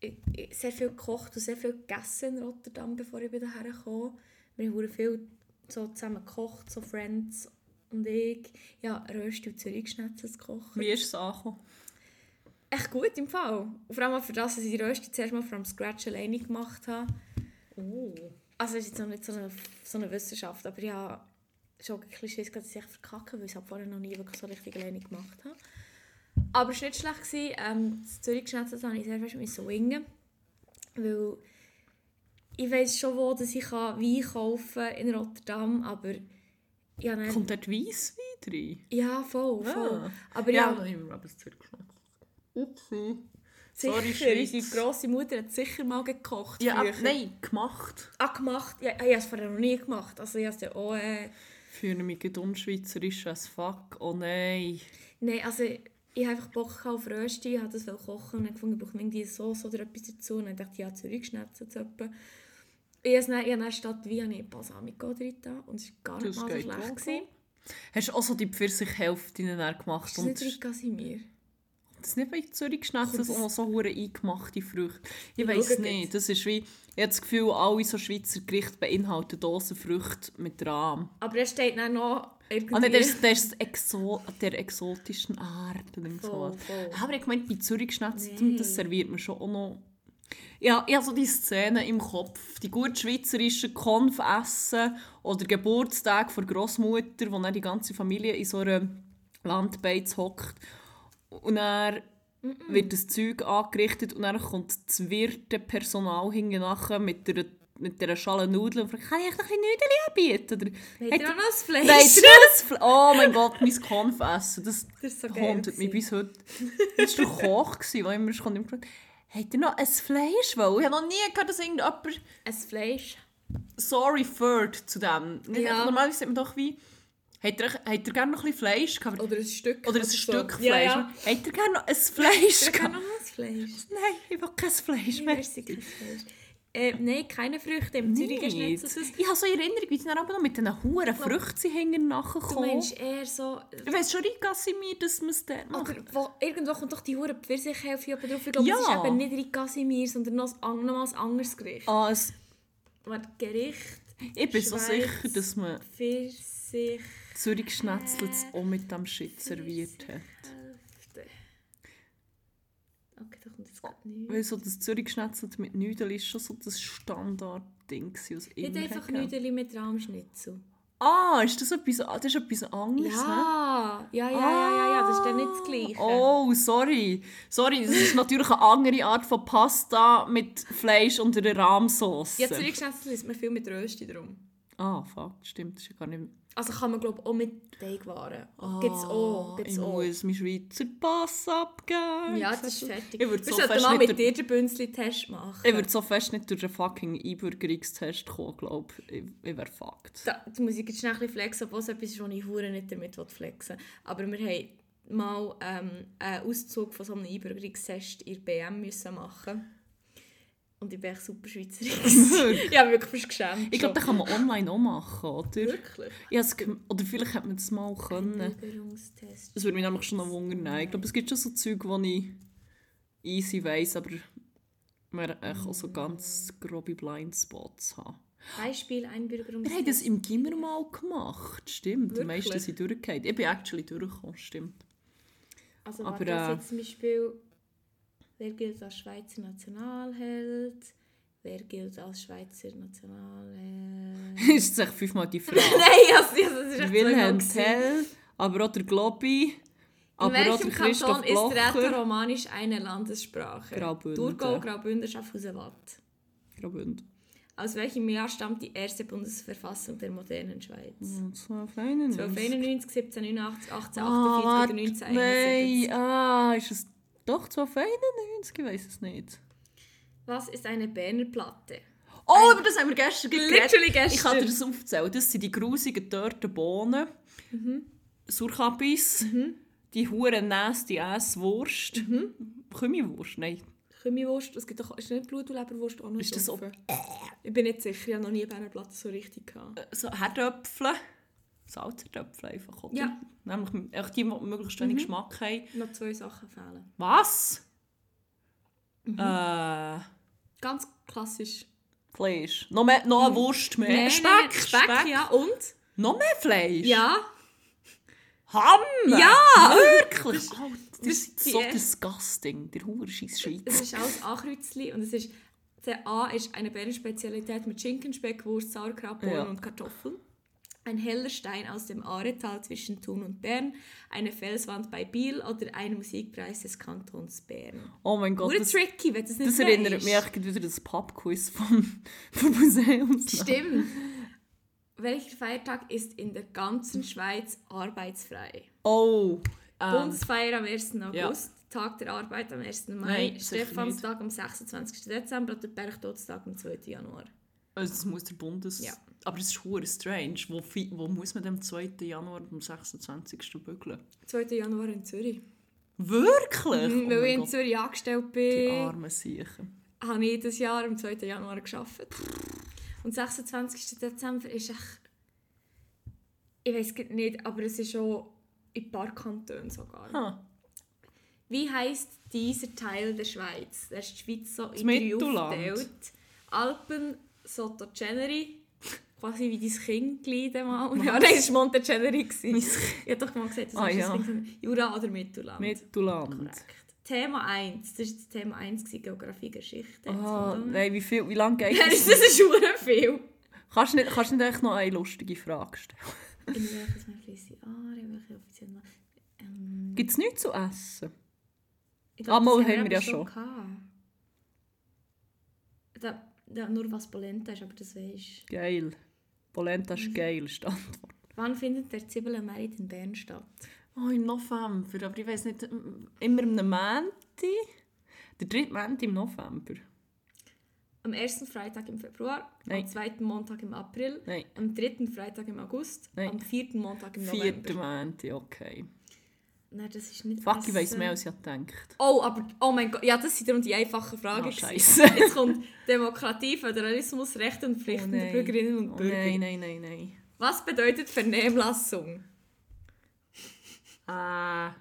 ich- ich- sehr viel gekocht und sehr viel gegessen in Rotterdam, bevor ich wieder herkam. Wir haben viel so zusammen gekocht, so Friends und ich. Ja, Rösti und Zürichschnitzel gekocht. Wie ist es angekommen? Echt gut im Fall. Und vor allem für das, dass ich die Rösti zuerst mal vom Scratch alleine gemacht habe. Oh. Also es ist jetzt noch nicht so eine, so eine Wissenschaft, aber ja, schon ein bisschen Schiss, dass ich verkacke, weil ich es halt vorher noch nie wirklich so richtig alleine gemacht habe. Aber es war nicht schlecht. Gewesen. Ähm, das Zürich-Schnitzel habe ich sehr fest swingen. Weil ich weiss schon, wo dass ich Wein kaufen kann in Rotterdam, aber ja, nein, Kommt dort Weisswein rein? ja, voll, voll. Ah. Aber Ja, ja, haben wir das Zeug geschmeckt. Upsi. sicher, Sorry, unsere grosse Mutter hat sicher mal gekocht Ja, ab, nein, gemacht. Ah, gemacht? Ja, ich habe es vorher noch nie gemacht. Also ich habe es ja auch äh, fühle mich unschweizerisch als fuck. Oh nein. Nein, also ich habe einfach Bock auf Rösti, ich wollte das kochen und dann gefunden, ich brauche irgendwie Sauce oder etwas dazu. Und dann dachte ich, ja, zurückschnetzen zu etwa. Ich habe dann, dann statt wie ich Balsamico drin und es war gar nicht mal so schlecht. Gewesen. Hast du auch so die Pfirsichhälfte gemacht? Ist das Und nicht Casimir? Das nicht bei Zürich geschnetzt, das so hure eingemachte Früchte. Ich weiß nicht. Das ist wie, ich habe das Gefühl, alle so Schweizer Gerichte beinhalten Dosenfrüchte mit Rahm. Aber er steht dann noch irgendwie... Ah nein, das ist, das ist Exo der exotischen Art. sowas. voll. Aber ich meine, bei Zürich geschnetzt, Nein. das serviert man schon auch noch. Ja, ich habe so die Szene im Kopf. Die gut schweizerischen Konfessen oder Geburtstage von Großmutter, wo dann die ganze Familie in so einer Landbeiz hockt. Und dann wird das Zeug angerichtet und dann kommt das Wirtepersonal hinten nachher mit der mit dieser Schale Nudeln und fragt, kann ich euch noch ein Nudeln anbieten? Oder, Wollt Hat ihr er- noch das Fleisch? Nein, das Fle Oh mein Gott, mein Konfessen, das, [LAUGHS] Das ist so hauntet mich bis heute. Das war der Koch, gewesen, der immer kommt und gefragt hat ihr noch ein Fleisch? Ich habe noch nie gehört, dass irgendjemand Ein Fleisch. so referred zu dem. Ja. Normalerweise sagt man doch wie, ihr, hat ihr gerne noch ein bisschen Fleisch gehabt? Oder ein Stück. Oder ein so. Stück Fleisch? Ja, ja. Hat ihr gerne noch ein Fleisch gehabt? noch ein Fleisch. Nein, ich will kein Fleisch mehr. Kein Fleisch. Äh, nein, keine Früchte. Im Zürich ist nicht so... Ich habe so in Erinnerung, wie sie dann aber noch mit diesen huren Früchten hinten Du nachgekommen. meinst eher so... Ich weiss schon, Ricasimir, dass man es dort macht. Wo, irgendwo kommt doch die hure Pfirsichhälfte oben drauf. Ich glaube, Ja. es ist eben nicht Ricasimir, sondern noch ein, noch ein anderes Gericht. Ah, Warte, Gericht, ich bin so Schweiz. sicher, dass man Pfirsich, Zürich Schnetzlitz auch mit dem Shit serviert hat. Okay, da kommt jetzt gerade nichts. Weil so das Zürich Schnetzlitz mit Nudeln ist schon so das Standardding, was Nicht einfach. Nudeln mit Rahmschnitzel. Ah, ist das etwas, das ist etwas anderes? Ja, ja, ja, ja, ja, ja, das ist dann nicht das Gleiche. Oh, sorry. Sorry, das ist natürlich eine andere Art von Pasta mit Fleisch und einer Rahmsauce. Ja, Zürichschnitzel isst man viel mit Rösti drum. Ah, fuck, stimmt, das ist ja gar nicht... Also kann man glaube ich auch mit Teigwaren. Gibt's auch, gibt's Ah, ich auch. muss meinen Schweizer Pass abgeben. Ja, das ist fertig. Ich würde so fest mal nicht mit dir den Bünzli-Test machen. Ich würde so fest nicht durch den fucking Einbürgerungstest kommen, glaube ich. Ich, wäre fucked. Da, jetzt muss ich jetzt schnell ein bisschen flexen, obwohl es etwas ist, was ich hure nicht damit flexen. Aber wir haben mal ähm, einen Auszug von so einem Einbürgerungstest in der BM müssen machen. Und ich bin echt super Schweizerin. [LAUGHS] ich habe wirklich fast geschämt. Ich glaube, das kann man online auch machen, oder? Wirklich? Gem- oder vielleicht hätte man das mal können. Das würde mich nämlich schon noch wundern. Ich glaube, es gibt schon so Zeug, die ich easy weiss, aber wir echt auch so ganz grobe Blindspots haben. Beispiel Wir Einbürgerungstest. haben das im Gimmer mal gemacht, stimmt. Die Wirklich? meisten sind durchgefallen. Ich bin actually durchgekommen, stimmt. Also Aber, warte, äh, jetzt zum Beispiel, wer gilt als Schweizer Nationalheld? Wer gilt als Schweizer Nationalheld? [LAUGHS] ist jetzt echt fünfmal die Frage. [LAUGHS] Nein, also, das ist echt Wilhelm Tell, aber auch der Globi, In aber auch welchem Kanton ist. Rätoromanisch eine Landessprache? Graubünden. Thurgau, Graubünden, Schaffhausen-Watt. Graubünden. Aus welchem Jahr stammt die erste Bundesverfassung der modernen Schweiz? Mhm. 1291. 1291, 1789, 1848 Ah, oder warte, 1971? Nein, ah, ist es doch 1291? Ich weiß es nicht. Was ist eine Berner Platte? Oh, aber das haben wir gestern geredet. Literally gestern. Ich dir das aufzählen. Das sind die grusigen dörrten Bohnen, Mhm. Surkabis, die huren nasty ass Wurst. Mhm. Kümmiwurst? Nein. Kümmiwurst, es gibt doch, ist nicht Blut- und Leberwurst auch noch Ist das so- Ich bin nicht sicher, ich habe noch nie Berner Platte so richtig gehabt. So Herdöpfel. Salzerdöpfel einfach, oder? Ja. Nämlich echt die, die möglichst wenig Geschmack haben. Noch zwei Sachen fehlen. Was? Mhm. Äh, Ganz klassisch. Fleisch. Noch, mehr, noch eine Wurst mehr. Nein, Speck, nein, Speck, Speck. ja. Und? Noch mehr Fleisch? Ja. Hamm! Ja! Wirklich? Oh, das, ist ist so disgusting. Der Hurenscheiss Schweiz. Es ist alles Ankreuzli und es ist... Der A ist eine Berner Spezialität mit Schinken, Speck, Wurst, Sauerkraut, Bohnen Ja. und Kartoffeln. Ein heller Stein aus dem Aretal zwischen Thun und Bern, eine Felswand bei Biel oder ein Musikpreis des Kantons Bern. Oh mein Gott, Oder das, tricky, wenn du es nicht das erinnert weisst. mich echt wieder das Pubquiz vom, [LAUGHS] vom Museum. Stimmt. Welcher Feiertag ist in der ganzen Schweiz arbeitsfrei? Oh. Ähm, Bundesfeier am 1. ja. August, Tag der Arbeit am 1. Mai, Nein, Stephanstag am 26. Dezember oder Bergtodstag am 2. Januar. Also das muss der Bundes... Ja. Aber es ist hure strange. Wo, wo muss man dem 2. Januar am 26. bügeln? 2. Januar in Zürich. Wirklich? Mhm, Oh weil mein ich in Gott, Zürich angestellt die bin, armen Siechen. habe ich dieses Jahr am 2. Januar gearbeitet. Und 26. Dezember ist echt... Ich weiß nicht, aber es ist schon in ein paar Kantonen sogar. Ha. Wie heisst dieser Teil der Schweiz? Der ist die Schweiz so Das in drei Mittelland. aufgeteilt. Alpen, Sottogeneri, quasi wie dein Kind gleich mal. Ja, nein, es war gewesen. Ich habe doch mal gesagt, das Ah, ist ja. das. Jura oder Mittelland. Mittelland. Korrekt. Thema 1, das war das Thema 1, gewesen, Geografie, Geschichte. Ah, nein, wie, viel, wie lange geht Ja, das? das ist schon viel. Kannst du nicht, kannst du nicht noch eine lustige Frage stellen? In welches mein fließe Aare, welche offiziell. Ähm, Gibt es nichts zu essen? ich Ah, mal das haben wir ja schon. Da, da, nur was Polenta ist, aber das weisst Geil. Polenta Mhm. ist geil, ist die Antwort. Wann findet der Zwiebelmerit in Bern statt? Oh, im November, aber ich weiß nicht, ähm, immer am Mänti? Der dritte Mänti im November? Am ersten Freitag im Februar, Nein. am zweiten Montag im April, Nein, am dritten Freitag im August, Nein. am vierten Montag im November. Mänti, okay. Nein, das ist nicht Fuck, ich weiss mehr, als ich gedacht Oh, aber, oh mein Gott, ja, das sind darum die einfachen Fragen. Ah, gewesen. scheisse. [LAUGHS] Jetzt kommt Demokratie, Föderalismus, Rechte und Pflichten der nein. Bürgerinnen und Oh Bürger. nein, nein, nein, nein. Was bedeutet Vernehmlassung? Ah.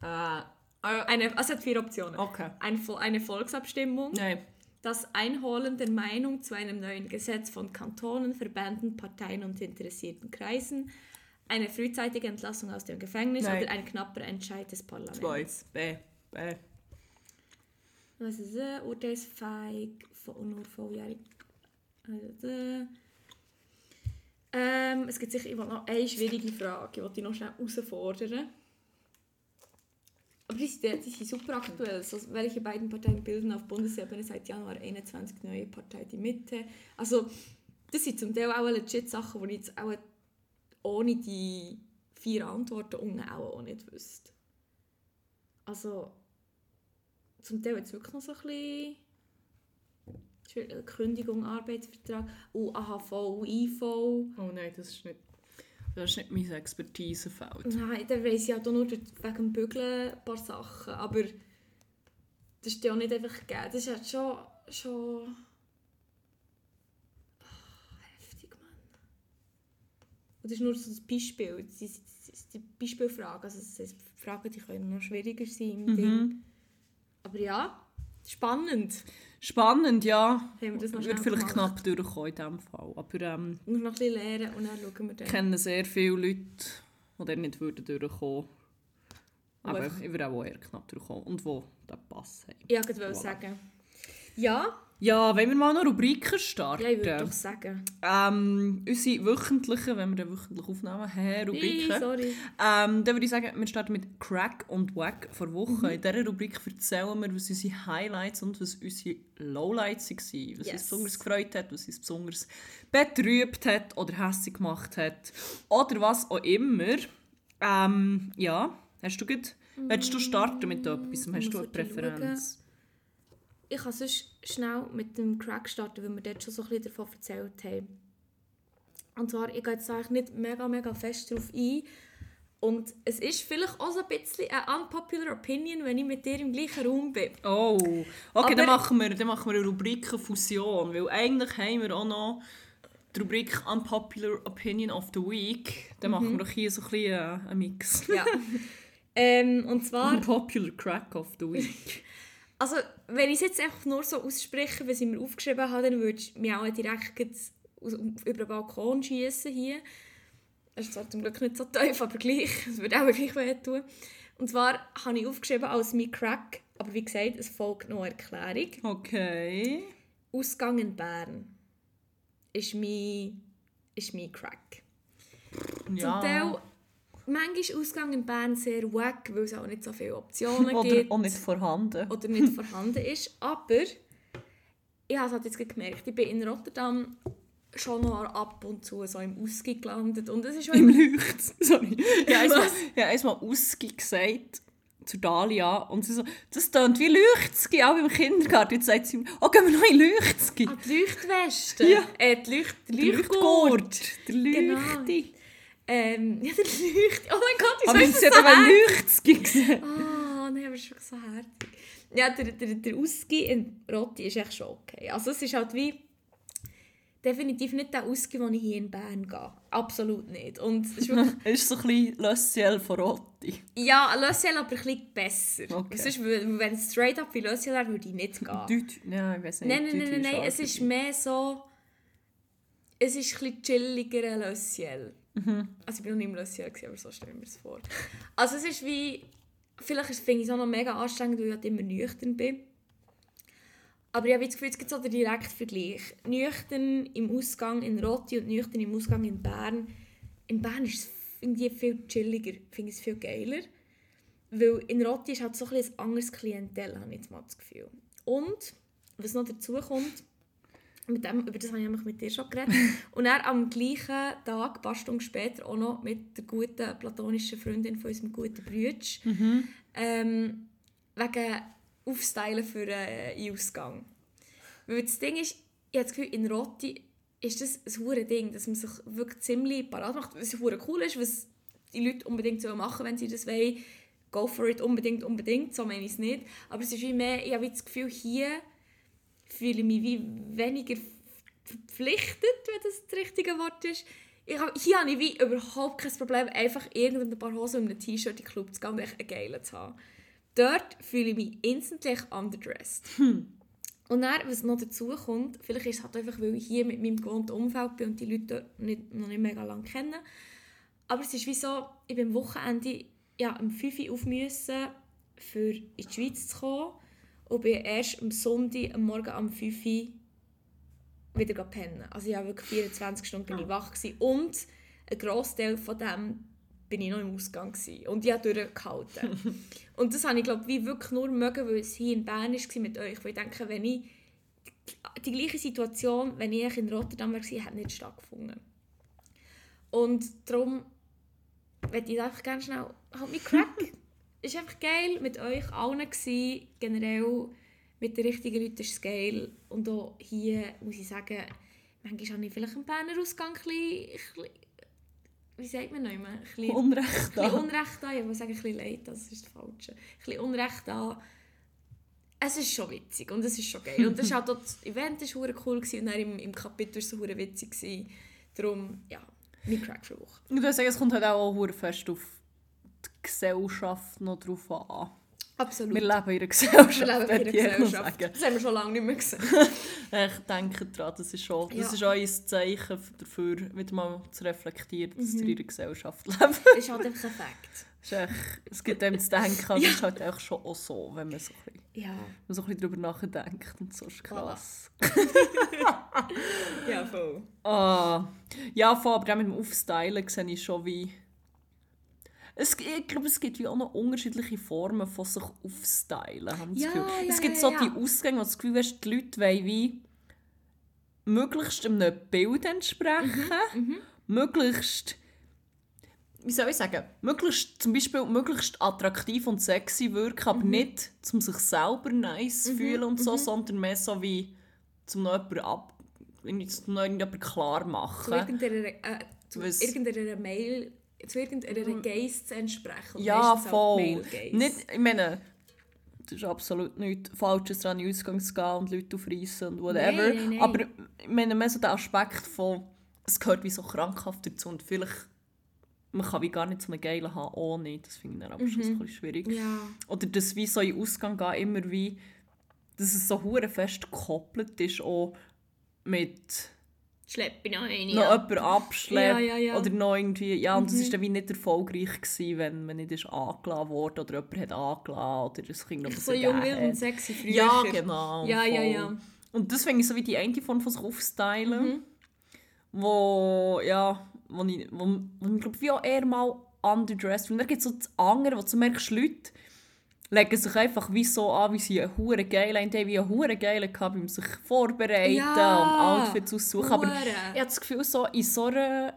Ah. Äh, Eine, also es hat vier Optionen. okay. Ein, eine Volksabstimmung, Nein. das Einholen der Meinung zu einem neuen Gesetz von Kantonen, Verbänden, Parteien und interessierten Kreisen, eine frühzeitige Entlassung aus dem Gefängnis Nein. oder ein knapper Entscheid des Parlaments. Zwei. B. B. Was ist das? Urteilsfähig, von nur volljährig. Das. ähm, es gibt sicher immer noch eine schwierige Frage, die ich noch schnell herausfordern. Aber die sind, die sind super aktuell. Also, welche beiden Parteien bilden auf Bundesebene seit Januar 21 neue Partei Die Mitte? Also, das sind zum Teil auch legit Sachen, die ich jetzt auch ohne die vier Antworten unten auch, auch nicht wüsste. Also, zum Teil jetzt wirklich noch so ein bisschen schwierig. Kündigung, Arbeitsvertrag, und AHV, und IV. Oh nein, das ist nicht, das ist nicht mein Expertisefeld. Nein, dann weiss ich halt auch nur wegen dem Bügeln ein paar Sachen, aber das ist ja auch nicht einfach gegeben. Das ist halt schon, schon... Ah, heftig, Mann. Und das ist nur so ein Beispiel, das ist, das ist die Beispielfrage, also das heißt, Fragen die können noch schwieriger sein im Ding. Aber ja, spannend. Spannend, ja. Haben wir würde vielleicht gemacht. knapp durchkommen in diesem Fall. Aber ähm, müssen noch ein bisschen lernen und dann schauen wir dann. ich kenne sehr viele Leute, die dann nicht würden durchkommen Aber Aber ich würde auch eher knapp durchkommen. Und die den Pass haben. Ja, ich wollte Voilà. sagen. Ja, Ja, wollen wir mal noch Rubriken starten? ja ich würde doch sagen. ähm, unsere wöchentlichen, wenn wir dann wöchentlich aufnehmen, hä, Rubriken. Ih, sorry. Ähm, dann würde ich sagen, wir starten mit Crack und Wack vor Woche. In dieser Rubrik erzählen wir, was unsere Highlights und was unsere Lowlights waren. Was uns Yes. besonders gefreut hat, was uns besonders betrübt hat oder hässlich gemacht hat. Oder was auch immer. Ähm, ja, hast du gut? Willst du starten mit etwas? Hast Mm, du eine ich schauen. Ich kann sonst schnell mit dem Crack starten, weil wir dort schon so ein bisschen davon erzählt haben. Und zwar, ich gehe jetzt eigentlich nicht mega, mega fest darauf ein. Und es ist vielleicht auch so ein bisschen eine unpopular opinion, wenn ich mit dir im gleichen Raum bin. Oh, okay, Aber- dann, machen wir, dann machen wir eine Rubrikenfusion, weil eigentlich haben wir auch noch die Rubrik Unpopular Opinion of the Week. Dann machen wir doch hier so ein bisschen äh, einen Mix. Ja. [LAUGHS] ähm, und zwar, Unpopular Crack of the Week. [LAUGHS] also wenn ich es jetzt einfach nur so ausspreche, was ich mir aufgeschrieben habe, dann würde ich mich auch direkt über den Balkon schießen hier. Es ist zwar zum Glück nicht so tief, aber gleich. [LAUGHS] Es würde auch gleich wehtun. Und zwar habe ich aufgeschrieben als mein Crack, aber wie gesagt, es folgt noch eine Erklärung. Okay. Ausgang in Bern ist mein, ist mein Crack. Ja. Zum Teil, manchmal ist Ausgang in Bern sehr wack, weil es auch nicht so viele Optionen Oder gibt. auch nicht vorhanden. oder nicht vorhanden ist. Aber ich habe es halt jetzt gemerkt, ich bin in Rotterdam schon noch ab und zu so im Ausgi gelandet. Und es ist schon Im Leucht. [LAUGHS] Sorry. Ja, einmal, ja, Ausgi gesagt. zur Dalia und sie so, das tönt wie Leuchtski, auch im Kindergarten. Jetzt sagt sie, oh, gehen wir noch in Leuchtski. Ah, die Leuchtweste. Ja. Äh, die Leucht Der Leuchtgurt. Der Genau. Ähm, [LAUGHS] ja, der Leucht. Oh mein Gott, wieso Aber ist das so herzig? Ah, nein, aber das ist wirklich so herzig. Ja, der, der, der Ausgi in Rotti ist echt schon okay. Also es ist halt wie definitiv nicht der Ausgi, den ich hier in Bern gehe. Absolut nicht. Und es ist wirklich, [LAUGHS] Es ist so ein bisschen Le Ciel von Rotti. ja, Le Ciel aber ein bisschen besser. Okay. Sonst, wenn es straight up wie Le Ciel wäre, würde ich nicht gehen. Deutsch, ja, ich weiß nicht. Nein, nein, nein, nein, nein. Es ist mehr so. Es ist ein bisschen chilliger Le Ciel. Mhm. Also ich bin noch nicht Ciel, gewesen, aber so stelle ich mir das vor. Also es ist wie. Vielleicht finde ich es auch noch mega anstrengend, weil ich halt immer nüchtern bin. Aber ich habe das Gefühl, es gibt so den direkten Vergleich. Nüchtern im Ausgang in Rotti und nüchtern im Ausgang in Bern. In Bern ist es irgendwie viel chilliger, finde ich es viel geiler. Weil in Rotti ist halt so ein, ein anderes Klientel, habe ich jetzt mal das Gefühl. Und, was noch dazu kommt, mit dem, über das habe ich nämlich mit dir schon geredet, [LAUGHS] und er am gleichen Tag, ein paar Stunden später, auch noch mit der guten platonischen Freundin von unserem guten Brütsch, ähm, wegen Aufstylen für äh, einen Ausgang. Weil das Ding ist, ich habe das Gefühl, in Rotti ist das ein hure Ding, dass man sich wirklich ziemlich parat macht, was hure cool ist, was die Leute unbedingt sollen machen wenn sie das wollen. Go for it, unbedingt, unbedingt, so meine ich es nicht. Aber es ist wie mehr, ich habe das Gefühl, hier fühle ich mich wie weniger verpflichtet, wenn das das richtige Wort ist. Ich habe, hier habe ich wie überhaupt kein Problem, einfach irgendein paar Hosen und ein T-Shirt in den Club zu gehen und echt einen geilen zu haben. Dort fühle ich mich instantly underdressed. Und dann, was noch dazu kommt, vielleicht ist es halt einfach, weil ich hier mit meinem gewohnten Umfeld bin und die Leute nicht, noch nicht mega lange kennen. Aber es ist wie so, ich bin am Wochenende ja, um 5 Uhr auf müssen, für in die Schweiz zu kommen. Und bin erst am Sonntag am Morgen um 5 Uhr wieder pennen. Also ich war wirklich 24 Stunden ich wach. Gewesen. Und ein Grossteil von dem bin ich noch im Ausgang. Gewesen. Und ich habe durchgehalten. [LAUGHS] und das habe ich glaube wie wirklich nur mögen, weil es hier in Bern war mit euch. Weil ich denke, wenn ich die, gleiche Situation, wenn ich in Rotterdam war, hätte nicht stattgefunden. Und darum möchte ich einfach ganz schnell halt mit Crack. [LAUGHS] Es war einfach geil mit euch allen. Gewesen. Generell mit den richtigen Leuten ist es geil. Und auch hier muss ich sagen, manchmal habe ich vielleicht einen Berner Ausgang ein bisschen, wie sagt man noch immer? Ein bisschen, Unrecht da. Unrecht an. Ich muss sagen, ein bisschen leid, das ist das Falsche. Ein bisschen Unrecht an. Es ist schon witzig und es ist schon geil. Und das, ist halt auch, das Event war hure cool gewesen, und dann im, im Kapitel war es so hure witzig. Gewesen. Darum, ja, mein Crack für Woche. Ich würde sagen, es kommt halt auch hure fest auf Gesellschaft noch drauf an. Absolut. Wir leben in einer Gesellschaft. Wir leben in einer Gesellschaft. Das haben wir schon lange nicht mehr gesehen. [LAUGHS] Ich denke daran, das ist schon das Ja. ist auch ein Zeichen dafür, wieder mal zu reflektieren, dass Mhm. ihr in einer Gesellschaft lebt. Das ist halt einfach ein Fakt. Es, ist echt, es gibt dem zu denken, aber [LAUGHS] es ist halt auch schon auch so, wenn man so ein bisschen, Ja, man so ein bisschen darüber nachdenkt. Und so ist krass. [LAUGHS] ja voll. Ah, ja, vor allem mit dem Aufstylen sehe ich schon wie... Es, ich glaube, es gibt wie auch noch unterschiedliche Formen von sich aufstylen, habe ich das Ja, Gefühl. ja, es gibt ja, so die Ausgänge, wo du das Gefühl hast, die Leute wollen wie möglichst einem Bild entsprechen, Mhm, möglichst... Wie soll ich sagen? Möglichst, zum Beispiel möglichst attraktiv und sexy wirken, aber nicht, um sich selber nice zu fühlen und so, sondern mehr so wie, um noch jemanden ab... noch irgendjemanden klar Zu machen. irgendeiner, äh, zu irgendeiner Mail, zu irgendeiner Gaze zu entsprechen. Ja, halt voll. Gaze. Nicht, ich meine, das ist absolut nichts Falsches daran, in den Ausgang zu gehen und Leute aufreißen und whatever. Nein, nein. Aber ich meine, mehr so der Aspekt von, es gehört wie so krankhaft dazu und vielleicht, man kann wie gar nicht so einen geilen haben ohne, das finde ich dann aber schon so ein bisschen schwierig. Mhm. Ja. Oder das wie so in den Ausgang gehen, immer wie, dass es so hure fest gekoppelt ist, auch mit Schlepp ich noch eine. noch Ja. jemanden abschleppt Ja, ja, ja. oder noch irgendwie, ja, und das Mhm. ist dann wie nicht erfolgreich gewesen, wenn man nicht ist angeladen wurde oder jemand hat angeladen oder das Kind noch So jung, wild und sexy früher. Ja, genau. Ja, ja, ja. Und das finde ich so wie die eine Form von sich aufstylen, Mhm. wo, ja, wo ich, wo, wo ich glaube, wie auch eher mal underdressed. Und dann gibt es so das andere, wo du merkst, Leute legen sich einfach wie so an, wie sie einen hure geilen haben, wie einen hure geilen gehabt beim sich vorbereiten Ja, und Outfits aussuchen. Aber ich habe das Gefühl, so in so einer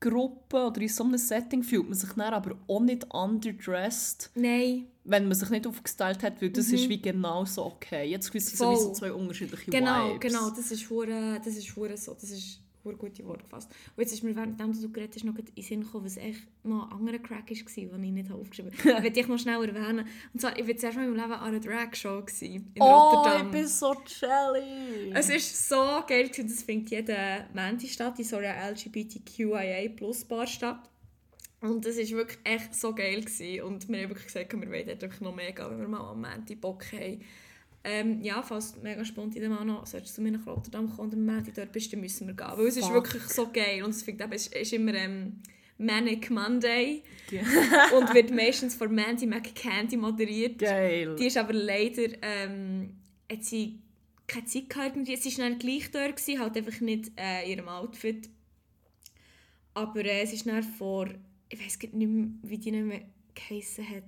Gruppe oder in so einem Setting fühlt man sich dann aber auch nicht underdressed. Nein. wenn man sich nicht aufgestellt hat, weil das ist wie genau so okay. Jetzt gewusst, so wie so zwei unterschiedliche Genau, Vibes. genau, das ist hure, das ist hure so, das ist hure gute Wort gefasst. Und jetzt ist mir, während du geredet hast, noch in den Sinn gekommen, was echt noch ein anderer Crack war, den ich nicht aufgeschrieben habe. Ich will dich noch schnell erwähnen. Und zwar, ich war zuerst mal in meinem Leben an einer Drag-Show in Oh, Rotterdam. ich bin so jelly. Es ist so geil, das findet jeden Montag statt, in so einer LGBTQIA plus Bar statt. Und es war wirklich echt so geil. Gewesen. Und wir haben wirklich gesagt, wir wollen dort noch mehr gehen, wenn wir mal am Montag Bock haben. Ähm, ja, falls mega spontan mal noch solltest du mir nach Rotterdam kommen und am Montag dort bist, dann müssen wir gehen. Weil es ist Fuck. wirklich so geil. Und es, eben, es ist, ist immer ähm, Manic Monday Ge- [LAUGHS] und wird meistens von Mandy McCandy moderiert. Geil. Die ist aber leider, ähm, hat sie keine Zeit gehabt. irgendwie. Sie war dann gleich dort, gewesen, halt einfach nicht äh, in ihrem Outfit. Aber äh, es ist dann vor, ich weiß nicht mehr, wie die nicht mehr geheissen hat.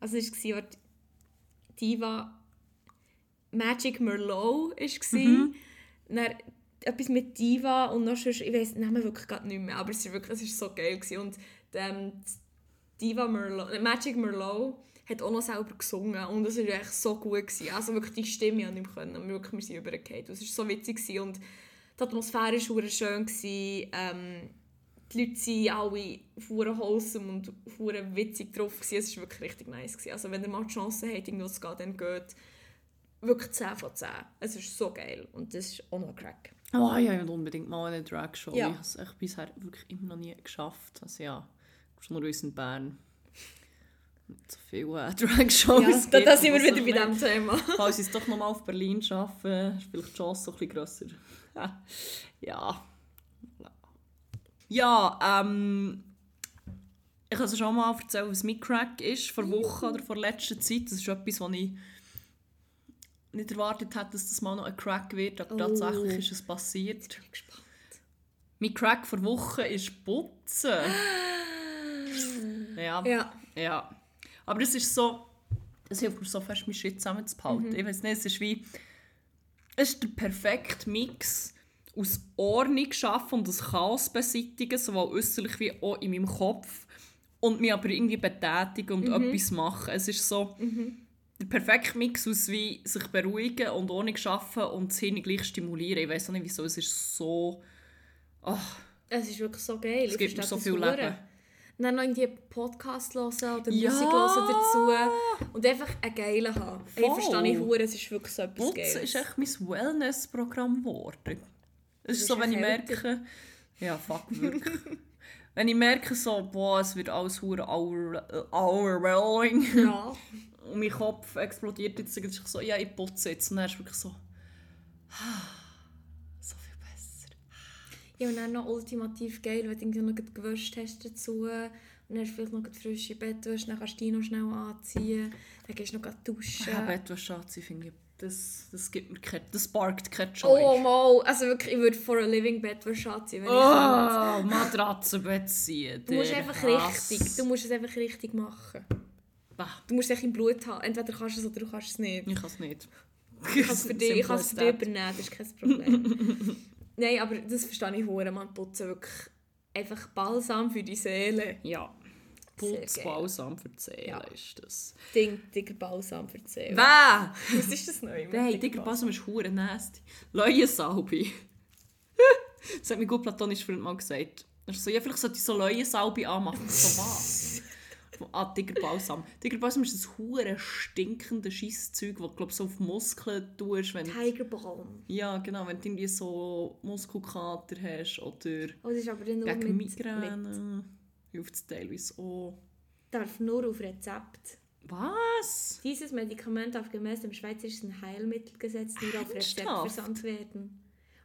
Also es war, Diva Magic Merlot war. Mhm. Dann etwas mit Diva und noch sonst, ich weiß den Namen wirklich gerade nicht mehr, aber es war wirklich, es so geil. Gewesen. Und ähm, Diva Merlot, äh, Magic Merlot hat auch noch selber gesungen und es war echt so gut. Gewesen. Also wirklich die Stimme ich nicht mehr können. Wirklich, wir sind übergefallen. Es war so witzig gewesen und die Atmosphäre war schön. Gewesen. Ähm, die Leute waren alle verdammt wholesome und verdammt witzig drauf. Gewesen. Es war wirklich richtig nice. Gewesen. Also wenn ihr mal die Chance habt, irgendwo zu gehen, dann geht wirklich 10 von 10. Es ist so geil und das ist auch noch ein Crack. Oh, ja, ich will unbedingt mal eine Drag-Show. Ja. Ich habe es echt bisher wirklich immer noch nie geschafft. Also ja, schon nur in Bern. Nicht so viele äh, [LAUGHS] Drag-Shows Ja, da, sind wir wieder bei diesem Thema. [LAUGHS] Falls ich es doch nochmal auf Berlin schaffe, ist vielleicht die Chance so ein bisschen grösser. [LAUGHS] ja. Ja, ähm... Ich habe es schon mal erzählt, was mein Crack ist, vor Wochen oder vor letzter Zeit. Das ist etwas, was ich nicht erwartet hätte, dass das mal noch ein Crack wird, aber Oh. tatsächlich ist es passiert. Ich bin gespannt. Mein Crack vor Wochen ist Putzen. Ja. Ja. Ja. Aber es ist so, es hilft mir so fest, meinen Schritt zusammenzuhalten. Mhm. Ich weiß nicht, es ist wie, es ist der perfekte Mix aus Ordnung schaffen und das Chaos beseitigen, sowohl äußerlich wie auch in meinem Kopf und mich aber irgendwie betätigen und Mhm. etwas machen. Es ist so der perfekte Mix aus wie sich beruhigen und Ordnung schaffen und das Hirn gleich stimulieren. Ich weiß auch nicht wieso, es ist so... ach, Es ist wirklich so geil. Es Ich gibt mir so viel. Leben. Und dann noch irgendwie Podcast hören oder Ja. Musik hören dazu. Und einfach einen geilen haben. Ich Voll. verstehe ich hure, es ist wirklich so etwas Putzen Geiles. ist echt mein Wellness-Programm geworden. Es ist so, wenn ich merke... Ja, fuck, wirklich. [LAUGHS] wenn ich merke so, boah, es wird alles hure over- overwhelming Ja. [LAUGHS] und mein Kopf explodiert jetzt, ich so, ja, ich putze jetzt. Und dann ist es wirklich so... [SIGHS] so viel besser. ja, und dann noch ultimativ geil, wenn du noch gewäscht hast dazu. Und dann hast du vielleicht noch gerade frische Bettwäsche, dann kannst du die noch schnell anziehen. Dann gehst du noch duschen. Ja, Bettwäsche finde ich, das, das gibt mir kein, das sparkt keine Joy. Oh mal, also wirklich, ich würde for a living Bettwäsche anziehen, wenn ich Oh, Matratzenbett ziehen. Du musst einfach Hass. richtig, du musst es einfach richtig machen. Bah, Du musst es echt im Blut haben. Entweder kannst du es oder du kannst es nicht. ich kann es nicht. Ich kann es für dich, ich kann es für dich übernehmen, das ist kein Problem. [LAUGHS] Nein, aber das verstehe ich hure, man putzen wirklich einfach Balsam für die Seele. Ja. Sehr Putzbalsam für die Seele Ja. ist das. Ding, dicker Balsam für die Seele. Wer? Was ist das neu? Nein, Digga, Balsam ist hure nasty. Leuensalbe. [LAUGHS] das hat mein gut platonischer Freund mal gesagt. Er so, ja, vielleicht sollte ich so Leuensalbe anmachen. So was? [LAUGHS] Ah, Digger Balsam. Digger Balsam ist das hure stinkende Scheisszeug, das du glaub, so auf Muskeln tust, wenn Tiger Balm. Ja, genau, wenn du irgendwie so Muskelkater hast oder Oh, das ist aber nur gegen mit, Migräne. Hilft es teilweise auch. darf nur auf Rezept. Was? Dieses Medikament darf gemäß dem Schweizerischen Heilmittelgesetz nur auf Rezept versandt werden.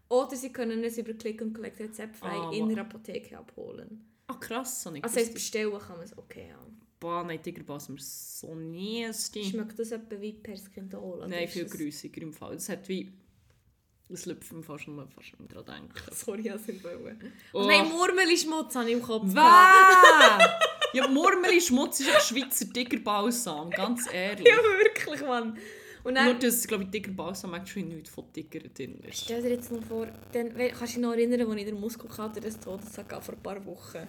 Oder Sie können es über Click und Collect rezeptfrei Ah, in der Apotheke abholen. Ah, krass, so nicht. Also heißt, bestellen kann man es okay haben. Boah, nein, Tigerbalsam ist so nasty. Schmeckt das etwa wie Perskindol? oder Nein, viel grüssiger im Fall. Es hat wie... Das läuft mir fast nur fast nicht dran denken. [LAUGHS] Sorry, ich es wollen. Oh. Nein, Murmeli-Schmutz habe ich im Kopf. Wer? [LAUGHS] ja, Murmeli Schmutz ist ein Schweizer Tigerbalsam, ganz ehrlich. Ja, wirklich, Mann. Und Nur, dann, dass, glaube ich, Tigerbalsam actually nichts von Tiger drin ist. stell dir jetzt noch vor, dann, kannst du dich noch erinnern, als ich den Muskelkater des Todes hatte vor ein paar Wochen?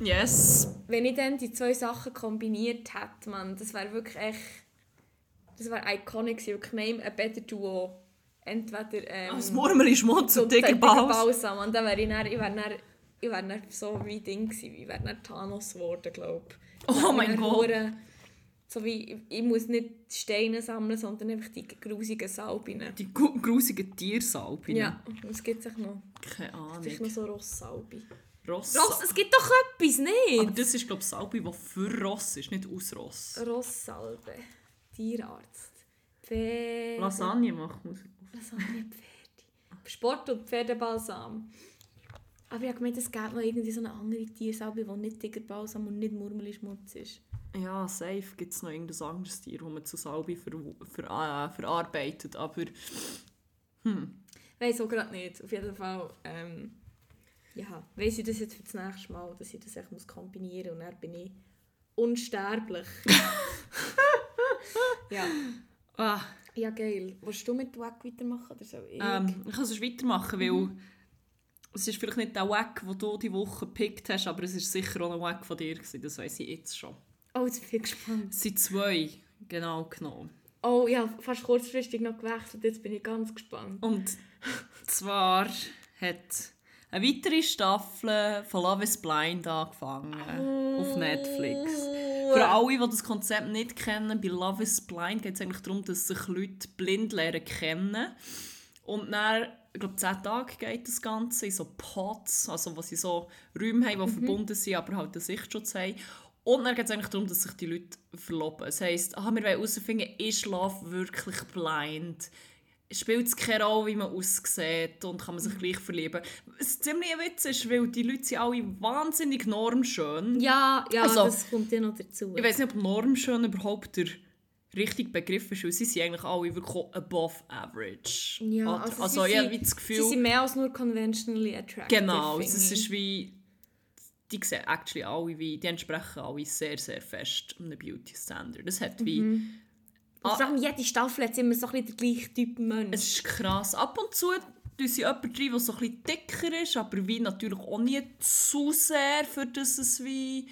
Yes. wenn ich dann die zwei Sachen kombiniert hätte, man, das wäre wirklich echt, das wäre iconic gewesen. Wirklich name a better duo. Entweder ähm, Das Murmeli Schmutz und dicker. Baus. Und dann wäre ich dann, ich wäre dann, ich wäre dann so wie Ding gewesen. Ich wäre dann Thanos geworden, glaube ich. Oh Dann mein Gott. hure- So wie, ich, muss nicht Steine sammeln, sondern einfach die grusigen Salbinen. Die grusigen Tiersalben. Ja, es gibt sich noch, Keine vielleicht Ahnung. noch so Rosssalbe. Ross. Ross, es gibt doch etwas, Aber nicht? das ist, glaube ich, Salbe, die für Ross ist, nicht aus Ross. Rosssalbe, Tierarzt, Pferde... Lasagne macht man. Lasagne, Pferde. Sport und Pferdebalsam. Aber ich habe gemeint, es gibt noch irgendwie so eine andere Tiersalbe, die nicht Tigerbalsam und nicht Murmeli-Schmutz ist. Ja, safe gibt es noch irgendein anderes Tier, das man zu Salbe ver ver äh, verarbeitet. Aber Weiß auch gerade nicht. Auf jeden Fall, ähm, ja, weiss ich das jetzt für das nächste Mal, dass ich das echt muss kombinieren muss und dann bin ich unsterblich. [LAUGHS] ja. ah, ja, geil. Willst du mit Wack weitermachen oder so? Ich? ähm, ich kann es weitermachen, weil es ist vielleicht nicht der Wack, den du die Woche gepickt hast, aber es ist sicher auch ein Wack von dir. Gewesen, das weiß ich jetzt schon. Oh, jetzt bin ich gespannt. Es sind zwei genau genommen. Oh, ja, fast kurzfristig noch gewechselt. Jetzt bin ich ganz gespannt. Und zwar hat eine weitere Staffel von Love is Blind angefangen auf Netflix. Für alle, die das Konzept nicht kennen, bei Love is Blind geht es eigentlich darum, dass sich Leute blind lernen kennen. Und dann, ich glaube, 10 Tage geht das Ganze in so Pods, also wo sie so Räume haben, die verbunden sind, aber halt einen Sichtschutz haben. Und dann geht es eigentlich darum, dass sich die Leute verloben. Das heisst, ah, wir wollen herausfinden, ist Love wirklich blind? Spielt es keine Rolle, wie man aussieht und kann man sich gleich verlieben? Was ziemlich ein Witz ist, weil die Leute sind alle wahnsinnig normschön. Ja, ja, Also, das kommt ja noch dazu. Ich weiß nicht, ob normschön überhaupt der richtige Begriff ist, weil sie sind eigentlich alle wirklich above average. Ja, also, also sie ich habe das Sie Gefühl... sind mehr als nur conventionally attractive. Genau, es ist wie... Die sehen actually alle wie... Die entsprechen alle sehr, sehr fest einem Beauty-Standard. Das hat wie... Und vor allem jede Staffel hat immer so ein bisschen der gleiche Typ Mensch. Es ist krass. Ab und zu tun sie jemanden rein, der so ein bisschen dicker ist, aber wie natürlich auch nicht zu sehr, für das es wie...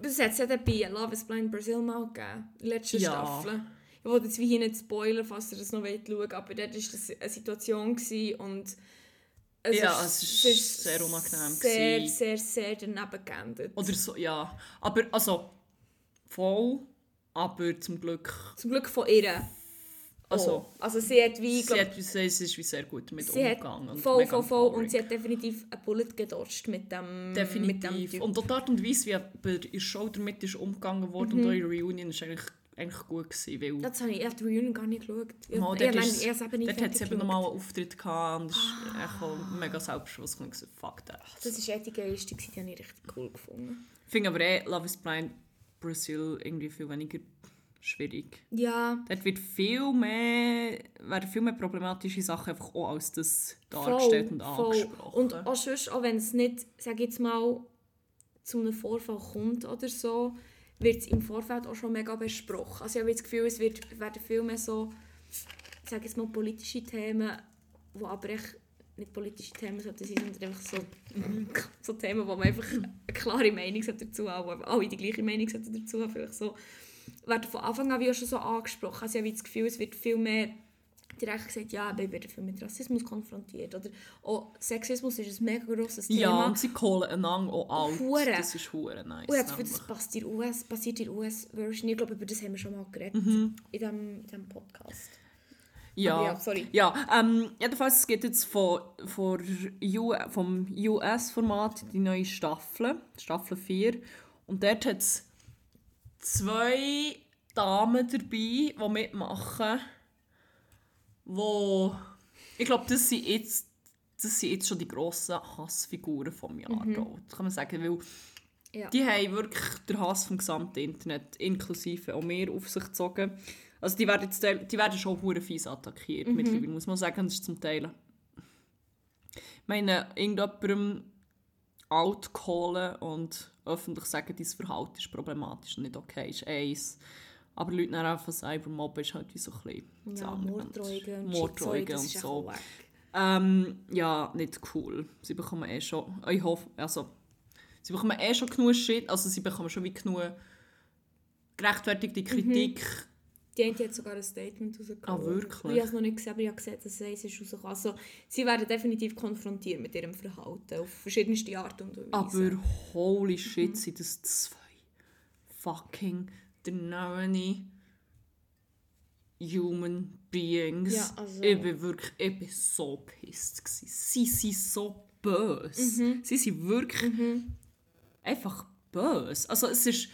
Das hat es ja dann bei Love is Blind Brazil mal gegeben. in der Letzten Ja. Staffel. Ich wollte jetzt wie hier nicht spoilern, falls ihr das noch wollt schauen aber dort war das eine Situation und es Ja, ist es sehr unangenehm Sehr, gewesen. sehr, sehr daneben geendet. Oder so, ja. Aber, also... Voll. Aber zum Glück... Zum Glück von ihr. Also, oh. also sie hat wie, sie, glaub, hat, sie ist wie sehr gut damit sie hat umgegangen. und voll, voll, voll und sie hat definitiv ein Bullet gedodged mit dem, mit dem Definitiv. Typ. Und auch die Art und Weise, wie bei ihrer Show damit ist umgegangen wurde und eure Reunion ist eigentlich, eigentlich gut gewesen, weil Das habe ich, ich die Reunion gar nicht geschaut. Ich, Mal, ich, dort ich es eben nicht dort hat sie eben nochmal einen Auftritt gehabt und echt auch mega selbstbewusst und gesagt, fuck that. Das war echt die geilste, die habe ich richtig cool gefunden. Ich finde aber eh Love is Blind Brazil irgendwie viel weniger schwierig. Ja, Dort wird viel mehr, werden viel mehr problematische Sachen einfach auch als das dargestellt und angesprochen. Und auch sonst, auch wenn es nicht, sag ich jetzt mal, zu einem Vorfall kommt oder so, wird es im Vorfeld auch schon mega besprochen. Also ich habe das Gefühl, es wird, werden viel mehr so, sage jetzt mal, politische Themen, die aber echt nicht politische Themen sollten sein, sondern einfach so, [LAUGHS] so Themen, wo man einfach eine klare Meinung sollte dazu haben, wo alle die gleiche Meinung dazu haben, vielleicht so, werden von Anfang an wie auch schon so angesprochen. Also ich habe das Gefühl, es wird viel mehr direkt gesagt, ja, ich werde viel mit Rassismus konfrontiert. Oder auch Sexismus ist ein mega grosses Thema. ja, und sie callen einander auch out. Hure. Das ist hure nice. und jetzt, das passt in US, passiert in der US-Version. Ich glaube, über das haben wir schon mal geredet Mhm. in diesem in dem Podcast. Ja, ja, sorry. Ja, ähm, jedenfalls es geht jetzt von, von U, vom US-Format die neue Staffel, Staffel 4. Und dort hat es zwei Damen dabei, die mitmachen, wo ich glaube, das sind jetzt das sind jetzt schon die grossen Hassfiguren vom Jahr. Mhm. Das kann man sagen, weil Ja. die haben wirklich den Hass vom gesamten Internet, inklusive auch mehr, auf sich gezogen. Also die werden, jetzt, die werden schon hure fies attackiert Mhm. mittlerweile, muss man sagen. Das ist zum Teil... Ich meine, irgendjemandem outcallen und öffentlich sagen, dein Verhalten ist problematisch und nicht okay, ist eins. Aber Leute dann einfach Cybermob ist halt wie so ein bisschen Ja. Morddrohungen und Morddrohungen und so. Ähm, ja, nicht cool. Sie bekommen eh schon. Ich hoffe, also, Sie bekommen eh schon genug Shit, also sie bekommen schon wie genug gerechtfertigte Kritik. Die eine hat sogar ein Statement rausgekommen. Ah, wirklich? Ich habe es noch nicht gesehen, aber ich habe gesehen, dass es ist rausgekommen. Also, sie werden definitiv konfrontiert mit ihrem Verhalten auf verschiedenste Art und Weise. Aber holy Mhm. shit, sind das zwei fucking dynamische human beings. Ja, also- Ich bin wirklich, ich bin so pissed gewesen. Sie sind so böse. Mhm. Sie sind wirklich einfach böse. Also es ist,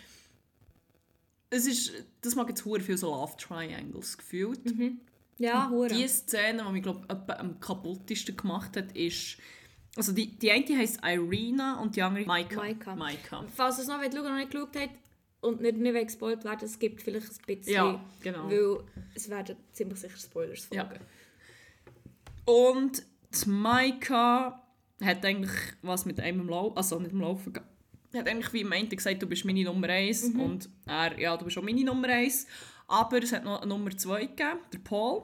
es ist, das mag jetzt hure viel so Love Triangles gefühlt. ja, hure. Die Szene, die mich glaub, etwa am kaputtesten gemacht hat, ist also die, die eine heisst Irina und die andere Maika. Maika. Maika. Falls es noch schauen nicht geschaut habt und nicht, wollt gespoilt werden, es gibt vielleicht ein bisschen, Ja, genau. weil es werden ziemlich sicher Spoilers Ja. folgen. Und die Maika hat eigentlich was mit einem Laufen, also mit dem Laufen ge- hat eigentlich wie im Ende gesagt, du bist meine Nummer 1 Mhm. und er, ja, du bist auch meine Nummer 1. Aber es hat noch eine Nummer 2 gegeben, der Paul.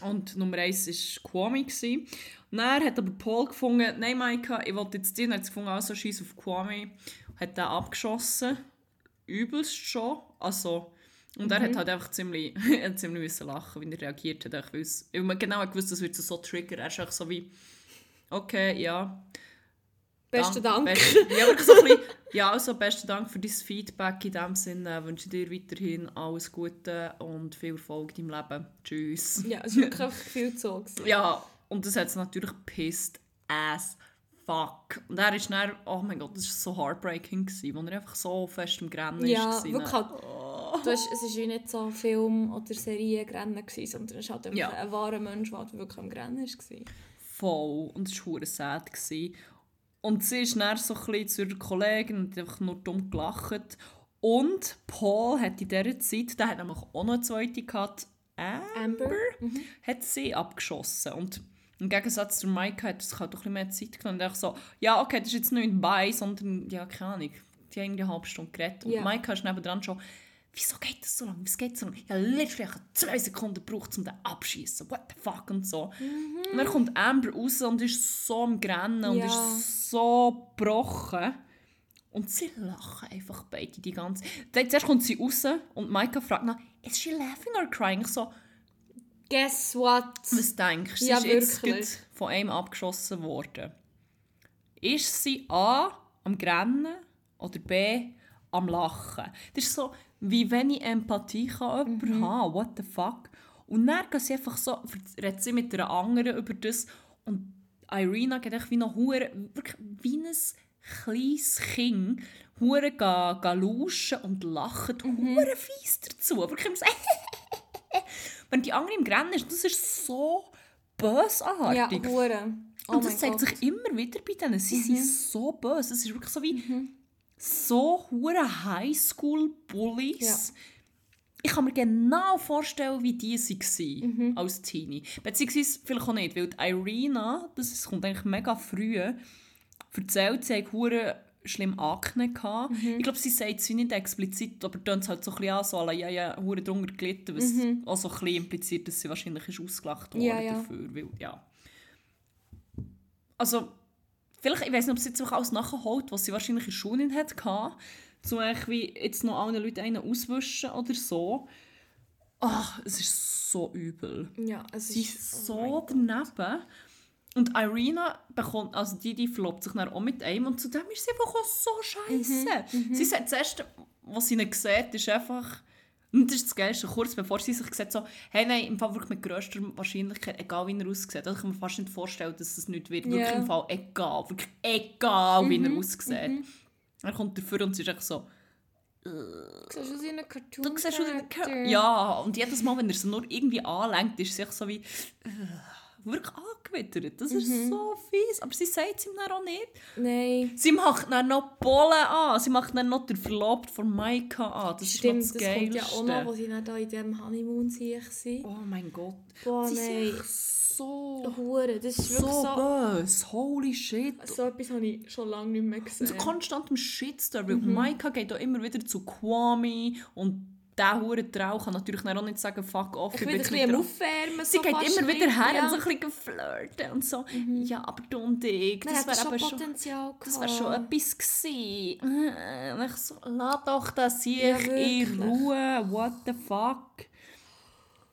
Und Nummer 1 war Kwame. gewesen. Und er hat aber Paul gefunden, nein Maika, ich wollte jetzt dir, hat sie gefunden, also scheiß auf Kwame. Hat den abgeschossen. Übelst schon. Also, und er hat halt einfach ziemlich, [LAUGHS] er hat ziemlich müssen lachen, wie er reagiert hat. Weil es- weil man genau gewusst das wird so triggern. Er ist einfach so wie, okay, ja. Besten Dank. Best, ja, wirklich so ein bisschen, ja, also besten Dank für dein Feedback. In diesem Sinne wünsche ich dir weiterhin alles Gute und viel Erfolg in deinem Leben. Tschüss. Ja, es war wirklich viel so. gewesen. Ja, und das hat es natürlich pissed as fuck. Und er ist dann, oh mein Gott, das war so heartbreaking, gewesen, wo er einfach so fest im Grennen Ja, ist. wirklich halt. Du hast, es war wie nicht so ein Film oder Serie Rennen, gewesen, sondern es war halt Ja. ein wahrer Mensch, der halt wirklich am Rennen war. voll und es war hure sad. Gewesen. Und sie ist dann so ein bisschen zu ihrer Kollegin und hat einfach nur dumm gelacht. Und Paul hat in dieser Zeit, der hat nämlich auch noch eine zweite gehabt, Amber, Amber. hat sie abgeschossen. Und im Gegensatz zu Mike hat sich halt auch ein bisschen mehr Zeit genommen. Und einfach so, ja okay, das ist jetzt nicht bei, sondern, ja keine Ahnung, die haben eine halbe Stunde geredet. Und Ja. Mike ist nebendran schon, wieso geht das so lange, was geht so lange? Ich habe literally zwei Sekunden gebraucht, um den abzuschießen. What the fuck und so. Und dann kommt Amber raus und ist so am Grennen und Ja. ist so gebrochen. Und sie lachen einfach beide die ganze Zeit. Zuerst kommt sie raus und Maika fragt nach, is she laughing or crying? Ich so, Guess what? was denkst du? Sie Ja, ist jetzt wirklich. gerade von einem abgeschossen worden. Ist sie A, am Grennen oder B, am Lachen? Das ist so, wie wenn ich Empathie kann jemand Mhm. haben What the fuck? Und dann geht sie einfach so, redet sie mit einer anderen über das und Irina geht echt wie noch hure, wirklich wie ein kleines Kind, hure ga, ga lauschen und lachen, Mhm. hure fies dazu. Wirklich immer so [LAUGHS] Wenn die andere im Grennen ist, das ist so Ja, bösartig. hure. Oh und das zeigt Gott. Mhm. sich immer wieder bei denen. Sie sind so böse. Es ist wirklich so wie so hure Highschool-Bullies. Ja. Ich kann mir genau vorstellen, wie die waren Mhm. als Teenie. Beziehungsweise vielleicht auch nicht, weil die Irina, das ist- kommt eigentlich mega früh, erzählt, sie hatte hure schlimm Akne. gehabt. Mhm. Ich glaube, sie sagt es nicht explizit, aber es halt so ein bisschen an, so alle, ja, ja, hure drunter gelitten, was auch so ein bisschen impliziert, dass sie wahrscheinlich ist ausgelacht worden Mhm. Ja, ja. dafür. Weil, ja. Also, vielleicht, ich weiß nicht, ob sie jetzt alles nachholt, was sie wahrscheinlich in der Schule nicht hatte, zum wie jetzt noch allen Leuten einen auswischen oder so. Ach, es ist so übel. Ja, es Sie ist ist oh so Gott. daneben. Und Irina bekommt, also die, die verlobt sich dann auch mit einem und zudem ist sie einfach auch so scheiße. Mhm, Sie sagt, das Erste, was sie nicht sieht, ist einfach, und das ist das Geilste, kurz bevor sie sich sieht, so, hey, nein, im Fall wirklich mit grösster Wahrscheinlichkeit, egal wie er aussieht, also ich kann mir fast nicht vorstellen, dass es nicht wird, wirklich Ja. Mhm, im Fall egal, wirklich egal, wie er aussieht. Er kommt dafür und sie ist echt so, Du siehst aus wie ein Cartoon. du siehst aus wie ein Ja, und jedes Mal, wenn er sie nur irgendwie anlenkt, ist sie echt so wie äh, wirklich angewittert. Das Mhm. ist so fies. Aber sie sagt es ihm dann auch nicht. Nein. Sie macht dann noch Pollen an. Sie macht dann noch den Verlobten von Maika an. Das Stimmt, ist das das kommt ja auch noch, wo sie dann da in diesem Honeymoon sich sind. Oh mein Gott. Boah, sie nein. so, Hure, das ist so, wirklich so... böse. Holy shit. So etwas habe ich schon lange nicht mehr gesehen. So konstant im Shitstorm. Weil Mhm. Maika geht auch immer wieder zu Kwame und dieser hure Trau kann natürlich auch nicht sagen, fuck off. Ich bin will ein bisschen Aufwärmen. Sie so geht immer wieder her bisschen, und so ja. ein bisschen flirten und so. Ja, aber du und ich, das wäre aber schon. Potenzial Das wäre schon etwas gewesen. Äh, Und ich so, lass doch das hier Ja, in. Ruhe. What the fuck?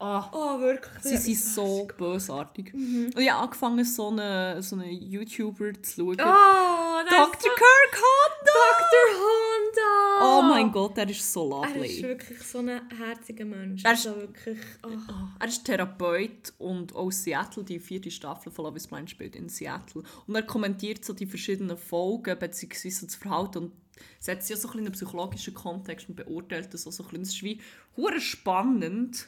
Ah, Oh, wirklich. sie sind so bösartig. Und ich habe angefangen, so einen so eine YouTuber zu schauen. Oh, das Dr. Kirk Honda! Dr. Honda! Oh mein Gott, der ist so Er ist lovely. wirklich so ein herziger Mensch. Er ist- also wirklich... Oh. Er ist Therapeut und aus Seattle, die vierte Staffel von Love is Blind spielt in Seattle. Und er kommentiert so die verschiedenen Folgen bzw. das Verhalten und setzt sie ja so ein bisschen in einen psychologischen Kontext und beurteilt das auch so ein bisschen. Das ist wie spannend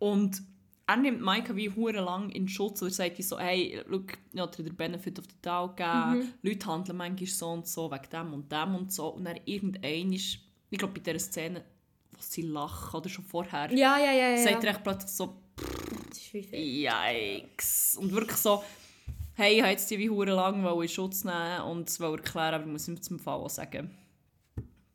und er nimmt Maika wie hure lang in Schutz oder sagt wie so, hey, look, ich habe dir den Benefit of the doubt gegeben, Leute handeln manchmal so und so wegen dem und dem und so und dann irgendein ist, ich glaube bei dieser Szene, wo sie lachen oder schon vorher, Ja, ja, ja, ja. sagt er echt plötzlich so. Yikes. Und wirklich so, hey, ich habe jetzt die wie hure lang in Schutz nehmen und es wollte erklären, aber ich muss ihm zum Fall auch sagen.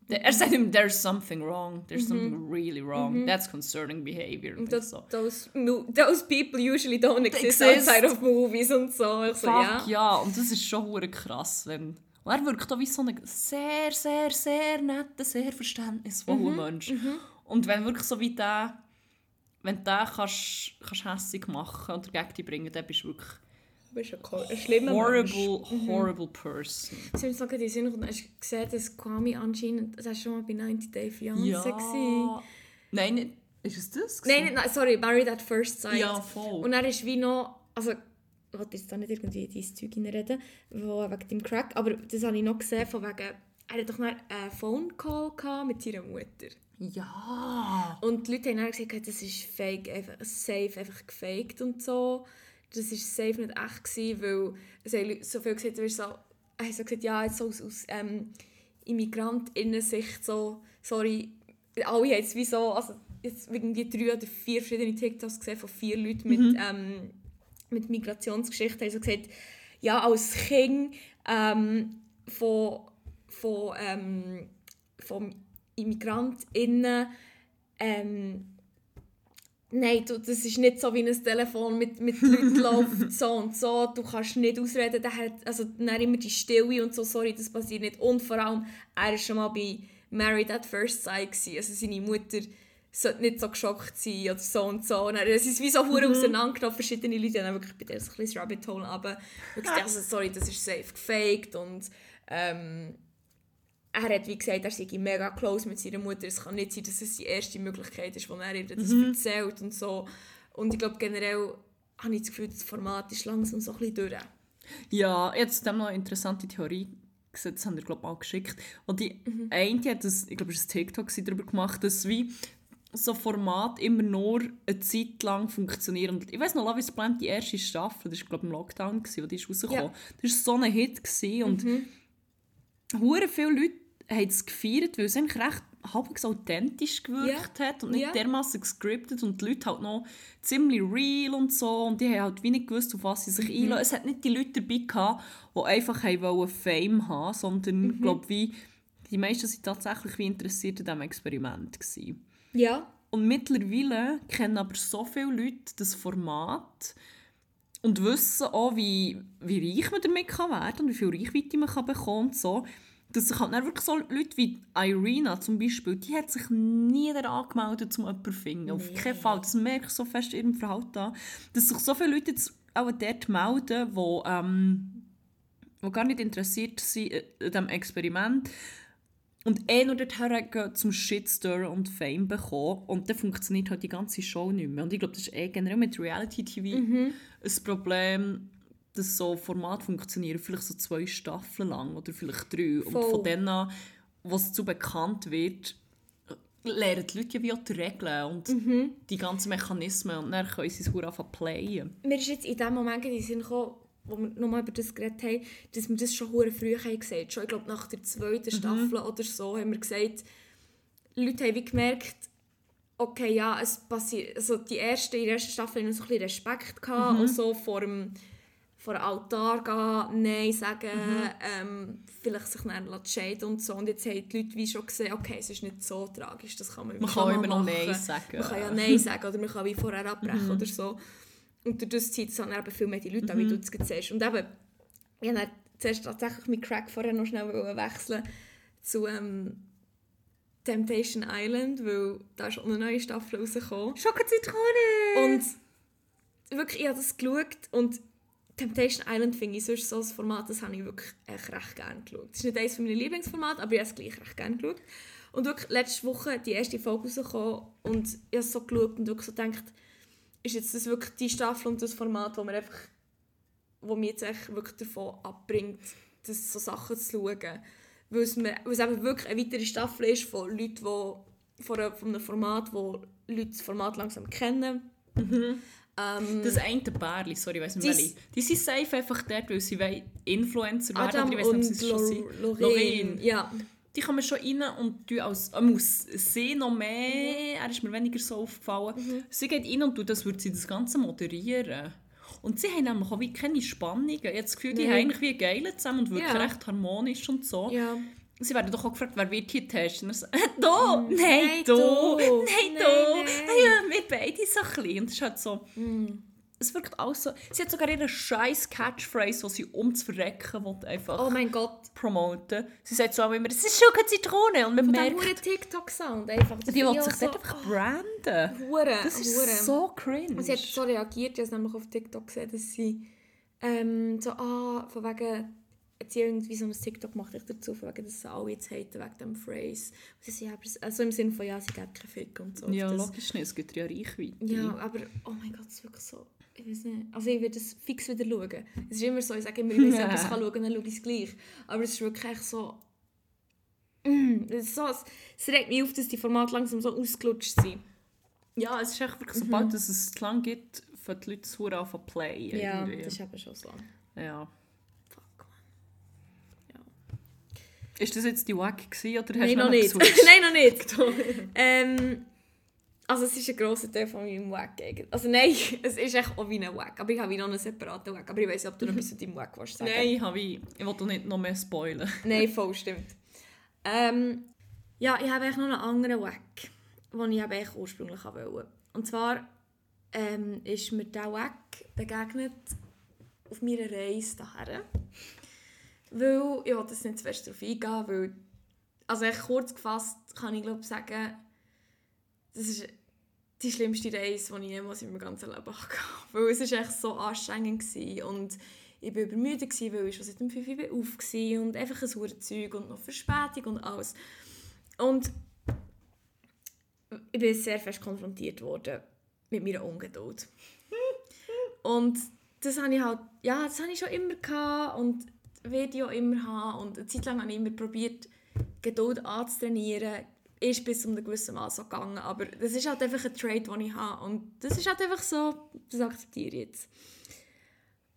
Er sagt ihm, there's something wrong, there's something really wrong, that's concerning behavior. Those, so, those, those people usually don't exist, exist. outside of movies und so. Ich so, fuck ja. ja. und das ist schon krass, wenn... Und er wirkt auch wie so ein sehr, sehr, sehr netter, sehr verständnisvoller Mensch. Und wenn wirklich so wie der, wenn du den kannst, kannst hässig machen und dagegen dich bringen, dann bist du wirklich bist ein, ein schlimmer Mensch. horrible, horrible person. Haben gesagt, in den Sinn gekommen, hast du gesehen, dass Kwame anscheinend, das war schon mal bei 90 Day Fiancé. gewesen. Nein, nicht. Ist es das? Nein, nein, nein, sorry, Married at First Sight. Ja, voll. Und er ist wie noch, also ich wollte jetzt da nicht irgendwie dieses Zeug reinreden, wo wegen dem Crack, aber das habe ich noch gesehen, von wegen, er hat doch noch einen Phone Call mit seiner Mutter. Ja. Und die Leute haben dann gesagt, das ist fake, einfach, safe, einfach gefaked und so. Das war safe nicht echt, gewesen, weil es haben so viel gesagt, wie so, er hat so gesagt, ja, jetzt so aus, aus ähm, Immigrantinnen-Sicht so, sorry, alle haben jetzt wie so, also jetzt irgendwie drei oder vier verschiedene TikToks gesehen von vier Leuten mit, ähm, mit Migrationsgeschichten, haben so gesagt, ja, als Kind ähm, von, von, ähm, von ImmigrantInnen ähm, Nein, du, das ist nicht so wie ein Telefon mit, mit Leuten [LAUGHS] läuft so und so. Du kannst nicht ausreden. Der hat also dann immer die Stille und so. Sorry, das passiert nicht. Und vor allem, er war schon mal bei Married at First Sight. Gewesen. Also seine Mutter sollte nicht so geschockt sein oder so und so. Und dann, es ist wie so hure auseinandergenommen. Verschiedene Leute haben wirklich bei der so ein bisschen das Rabbit Hole runter. Also, sorry, das ist safe gefaked. Und ähm, er hat wie gesagt, er sei mega close mit seiner Mutter. Es kann nicht sein, dass es die erste Möglichkeit ist, wo er ihr das erzählt und so. Und ich glaube generell habe ich das Gefühl, das Format ist langsam so ein bisschen durch. Ja, jetzt haben noch eine interessante Theorie gesehen, das haben wir glaube ich mal geschickt. Und die eine die hat das, ich glaube, es war ein TikTok darüber gemacht, dass wie so Format immer nur eine Zeit lang funktionieren. Und ich weiß noch, Love is Blind, die erste Staffel, das war glaube ich im Lockdown, gewesen, wo die ist rausgekommen. Ja. Das war so ein Hit gewesen und hure viele Leute haben es gefeiert, weil es eigentlich recht halbwegs authentisch gewirkt hat und nicht Ja. dermaßen gescriptet und die Leute halt noch ziemlich real und so und die haben halt wie nicht gewusst, auf was sie sich Mhm. einlassen. Es hat nicht die Leute dabei gehabt, die einfach wollen Fame haben, sondern Mhm. glaube, wie die meisten sind tatsächlich wie interessiert an diesem Experiment gewesen. Ja. Und mittlerweile kennen aber so viele Leute das Format und wissen auch, wie, wie reich man damit kann werden und wie viel Reichweite man kann bekommen und so. Dass sich halt dann wirklich so Leute wie Irina zum Beispiel, die hat sich nie daran angemeldet, um jemanden zu finden. Auf keinen Fall. Das merke ich so fest in ihrem Verhalten an. Dass sich so viele Leute jetzt auch dort melden, die, ähm, die gar nicht interessiert sind an diesem Experiment und eh nur dorthin gehen, zum Shitstorm und Fame bekommen. Und dann funktioniert halt die ganze Show nicht mehr. Und ich glaube, das ist eh generell mit Reality-TV ein Problem, dass so Formate funktionieren, vielleicht so zwei Staffeln lang oder vielleicht drei. Und Voll. von denen an, was zu bekannt wird, lernen die Leute wie auch die Regeln und die ganzen Mechanismen und dann können sie es anfangen playen. Mir ist jetzt in dem Moment in den Sinn gekommen, wo wir nochmal über das geredet haben, dass wir das schon hure früh haben gesehen Schon, ich glaube, nach der zweiten Staffel oder so haben wir gesagt, Leute haben wie gemerkt, okay, ja, es passiert, also die erste, in der ersten Staffel hatten wir so ein bisschen Respekt gehabt, und so vor dem, vor einem Altar gehen, Nein sagen, ähm, vielleicht sich dann scheiden und so. Und jetzt haben die Leute wie schon gesehen, okay, es ist nicht so tragisch, das kann man, Man schon kann mal immer noch. Nein sagen. Man kann ja Nein sagen oder man kann wie vorher abbrechen oder so. Und durch das zieht es dann eben viel mehr die Leute an, wie du es siehst. Und eben, ich habe zuerst tatsächlich mit Crack vorher noch schnell wechseln zu ähm, Temptation Island, weil da ist auch eine neue Staffel rausgekommen. Schokozitrone! Und wirklich, ich habe das geschaut und Temptation Island finde ich sonst so ein Format, das habe ich wirklich echt recht gerne geschaut. Es ist nicht eines meiner Lieblingsformate, aber ich habe es gleich recht gerne geschaut. Und wirklich letzte Woche die erste Folge rausgekommen und ich habe es so geschaut und wirklich so gedacht, ist jetzt das wirklich die Staffel und das Format, wo mir einfach, wo mich jetzt echt wirklich davon abbringt, das so Sachen zu schauen. Weil es, mir, weil es eben wirklich eine weitere Staffel ist von Leuten, die von, einem Format, wo Leute das Format langsam kennen. Ähm, Das eine Bärli, sorry, ich weiss nicht welche. Die sind safe einfach dort, weil sie Influencer werden. Adam oder ich weiss nicht, ob sie es schon sind. Lorraine. Ja. Die man schon rein und tun als, äh, muss sie noch mehr, er ist mir weniger so aufgefallen. Mhm. Sie geht rein und tut, das würde sie das Ganze moderieren. Und sie haben nämlich auch wie keine Spannungen. Ich habe das Gefühl, die haben eigentlich wie geil zusammen und wirklich Ja. recht harmonisch und so. ja. Sie werden doch auch gefragt, wer wird hier testen? Und so, da, nein, Nein, da, nein, Nein, da. nein. Ah ja, wir beide so ein bisschen. Und es ist halt so, es wirkt auch so, sie hat sogar ihre scheiß Catchphrase, die sie ums Verrecken will, einfach Oh mein Gott. promoten. Sie sagt so immer, es ist schon keine Zitrone. Und man Von merkt, TikTok-Sound einfach. Die will ich sich auch dort so- einfach branden. Hure, Das ist hure. so cringe. Und sie hat so reagiert, ich habe es nämlich auf TikTok gesehen, dass sie ähm, so, ah, von wegen, sie irgendwie so ein TikTok gemacht ich dazu, wegen, dass alle jetzt haten wegen dem Phrase. Und sie sagen, ja, aber es- also im Sinne von, ja, sie gibt keinen Fick und so. ja, das, logisch nicht, es gibt ja Reichweite. ja, aber, oh mein Gott, es ist wirklich so, ich weiß nicht, also ich werde es fix wieder schauen. Es ist immer so, ich sage immer, ich weiß nicht, ob ich es [LAUGHS] kann schauen, dann schaue ich es gleich. Aber es ist wirklich echt so, mm, es, ist so es, es regt mich auf, dass die Formate langsam so ausgelutscht sind. Ja, es ist echt wirklich, sobald es es zu lang gibt, für die Leute Hure an zu play. Ja, irgendwie. das ist eben schon so. ja. Fuck, man. Ist das jetzt die Wack gewesen, oder hast Nein, du noch nicht. [LAUGHS] Nein, noch nicht. [LAUGHS] ähm, also es ist ein grosser Teil von meinem Wack. Also nein, [LAUGHS] es ist echt auch wie ein Wack. Aber ich habe noch einen separaten Wack. Aber ich weiß nicht, ob du noch etwas zu deinem Wack willst sagen. Nein, ich, habe, ich will doch nicht noch mehr spoilern. Nein, voll stimmt. Ähm, ja, ich habe eigentlich noch einen anderen Wack, den ich eigentlich ursprünglich wollte. Und zwar ähm, ist mir dieser Wack begegnet auf meiner Reise daher. Weil, ich will jetzt nicht zu fest darauf eingehen, weil, also echt kurz gefasst kann ich glaube sagen, das ist die schlimmste Reise, die ich jemals in meinem ganzen Leben hatte. [LAUGHS] Weil es war echt so anstrengend war und ich war übermüdet, gewesen, weil ich schon seit dem 5 Uhr auf war und einfach ein verdammtes Zeug und noch Verspätung und alles. Und ich bin sehr fest konfrontiert worden mit meiner Ungeduld. [LAUGHS] und das habe ich halt, ja, das habe ich schon immer gehabt und auch immer haben. Und eine Zeit lang habe ich immer probiert, Geduld anzutrainieren. Ist bis zu einem gewissen Maß so gegangen. Aber das ist halt einfach ein Trade, den ich habe. Und das ist halt einfach so, das akzeptiere ich jetzt.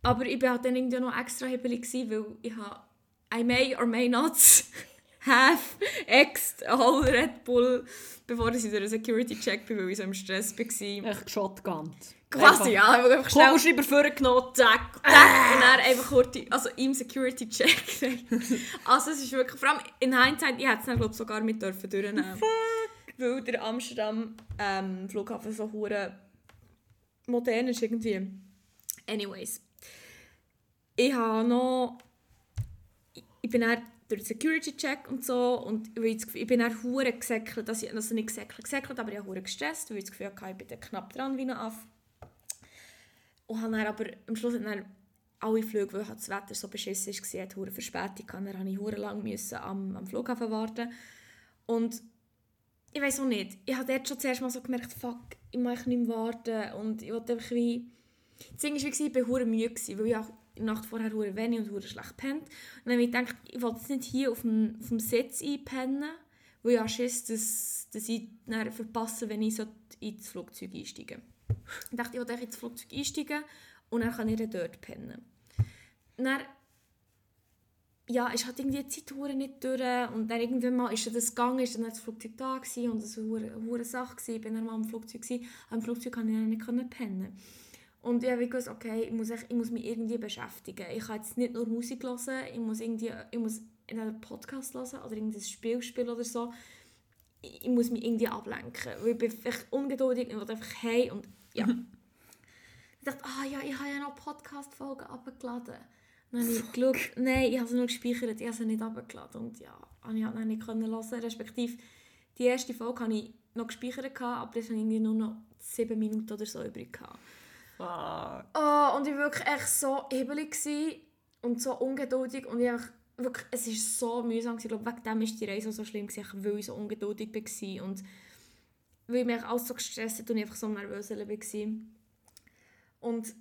Aber ich war halt dann irgendwie noch extra gewesen, weil ich habe I may or may not have exed a whole Red Bull, bevor ich durch einen Security-Check bin, weil ich so im Stress war. Echt shotgun. Quasi, ja. Einfach, einfach schnell Kugelschreiber vorgenommen, zack. und dann einfach kurz, also im Security-Check. [LAUGHS] also es ist wirklich, vor allem in Hindsight, ich hätte es dann glaube ich, sogar mit dürfen durchnehmen. [LAUGHS] Weil der Amsterdam ähm, Flughafen so hure modern ist irgendwie. Anyways. Ich habe noch, ich- ich bin dann durch den Security-Check und so und ich, Gefühl- ich bin dann hure gesäckelt, also, also nicht gesäckelt, gesäckelt, aber ich habe gestresst, weil ich das Gefühl hatte, ich bin knapp dran wie ein Affe. Und dann aber am Schluss dann alle Flüge, weil halt das Wetter so beschissen war, hat hure Verspätung gehabt. Dann musste ich hure lang müssen am, am Flughafen warten. Und ich weiß auch nicht, ich habe dort schon zuerst mal so gemerkt, fuck, ich muss nicht mehr warten und ich wollte einfach wie... Das Ding war, ich war hure müde, weil ich auch die Nacht vorher hure wenig und hure schlecht gepennt. Und dann habe ich gedacht, ich wollte jetzt nicht hier auf dem, auf dem Sitz einpennen, weil ich Schiss, dass, dass ich dann verpasse, wenn ich ins Flugzeug einsteige. Ich dachte, ich will ins Flugzeug einsteigen und dann kann ich dann dort pennen. Dann, ja, ist halt irgendwie die Zeit hure nicht durch und dann irgendwann mal ist das gegangen, ist dann das Flugzeug da gewesen und es war eine Sache gewesen. Ich bin dann mal am Flugzeug gewesen, im Flugzeug konnte ich dann nicht pennen. Und ich habe gewusst, okay, ich muss, ich muss mich irgendwie beschäftigen. Ich kann jetzt nicht nur Musik hören, ich muss, irgendwie, ich muss einen Podcast hören oder irgendein Spiel spielen oder so. Ich, ich muss mich irgendwie ablenken, weil ich bin echt ungeduldig und will einfach hey und ja. ich dachte, ah ja, ich habe ja noch Podcast-Folgen abgeladen. Dann habe ich geschaut, nein, ich habe sie nur gespeichert, ich habe sie nicht abgeladen. Und ja, ich halt noch nicht hören. Respektive, die erste Folge habe ich noch gespeichert, aber das habe ich nur noch sieben Minuten oder so übrig. Gehabt. Fuck. Oh, und ich war wirklich echt so gewesen und so ungeduldig und ich einfach, wirklich, es war so mühsam. Gewesen. Ich glaube, wegen dem war die Reise so schlimm, gewesen, weil ich so ungeduldig war und weil mich alles so gestresst hat und ich einfach so nervös war. Und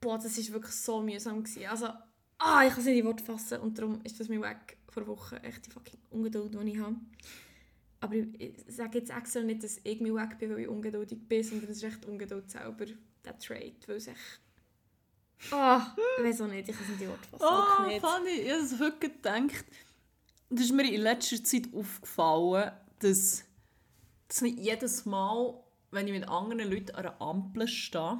boah, das war wirklich so mühsam. Gewesen. Also, ah, ich kann es nicht in Worte fassen und darum ist das mir weg vor Wochen echt die fucking Ungeduld, die ich habe. Aber ich sage jetzt extra nicht, dass ich mir weg bin, weil ich ungeduldig bin, sondern es ist echt Ungeduld selber, der Trait, weil es echt... Oh, ich weiß auch nicht, ich kann es nicht in Worte fassen. Oh, nicht. funny. Ich habe es heute gedacht. Das ist mir in letzter Zeit aufgefallen, dass, dass nicht jedes Mal, wenn ich mit anderen Leuten an einer Ampel stehe,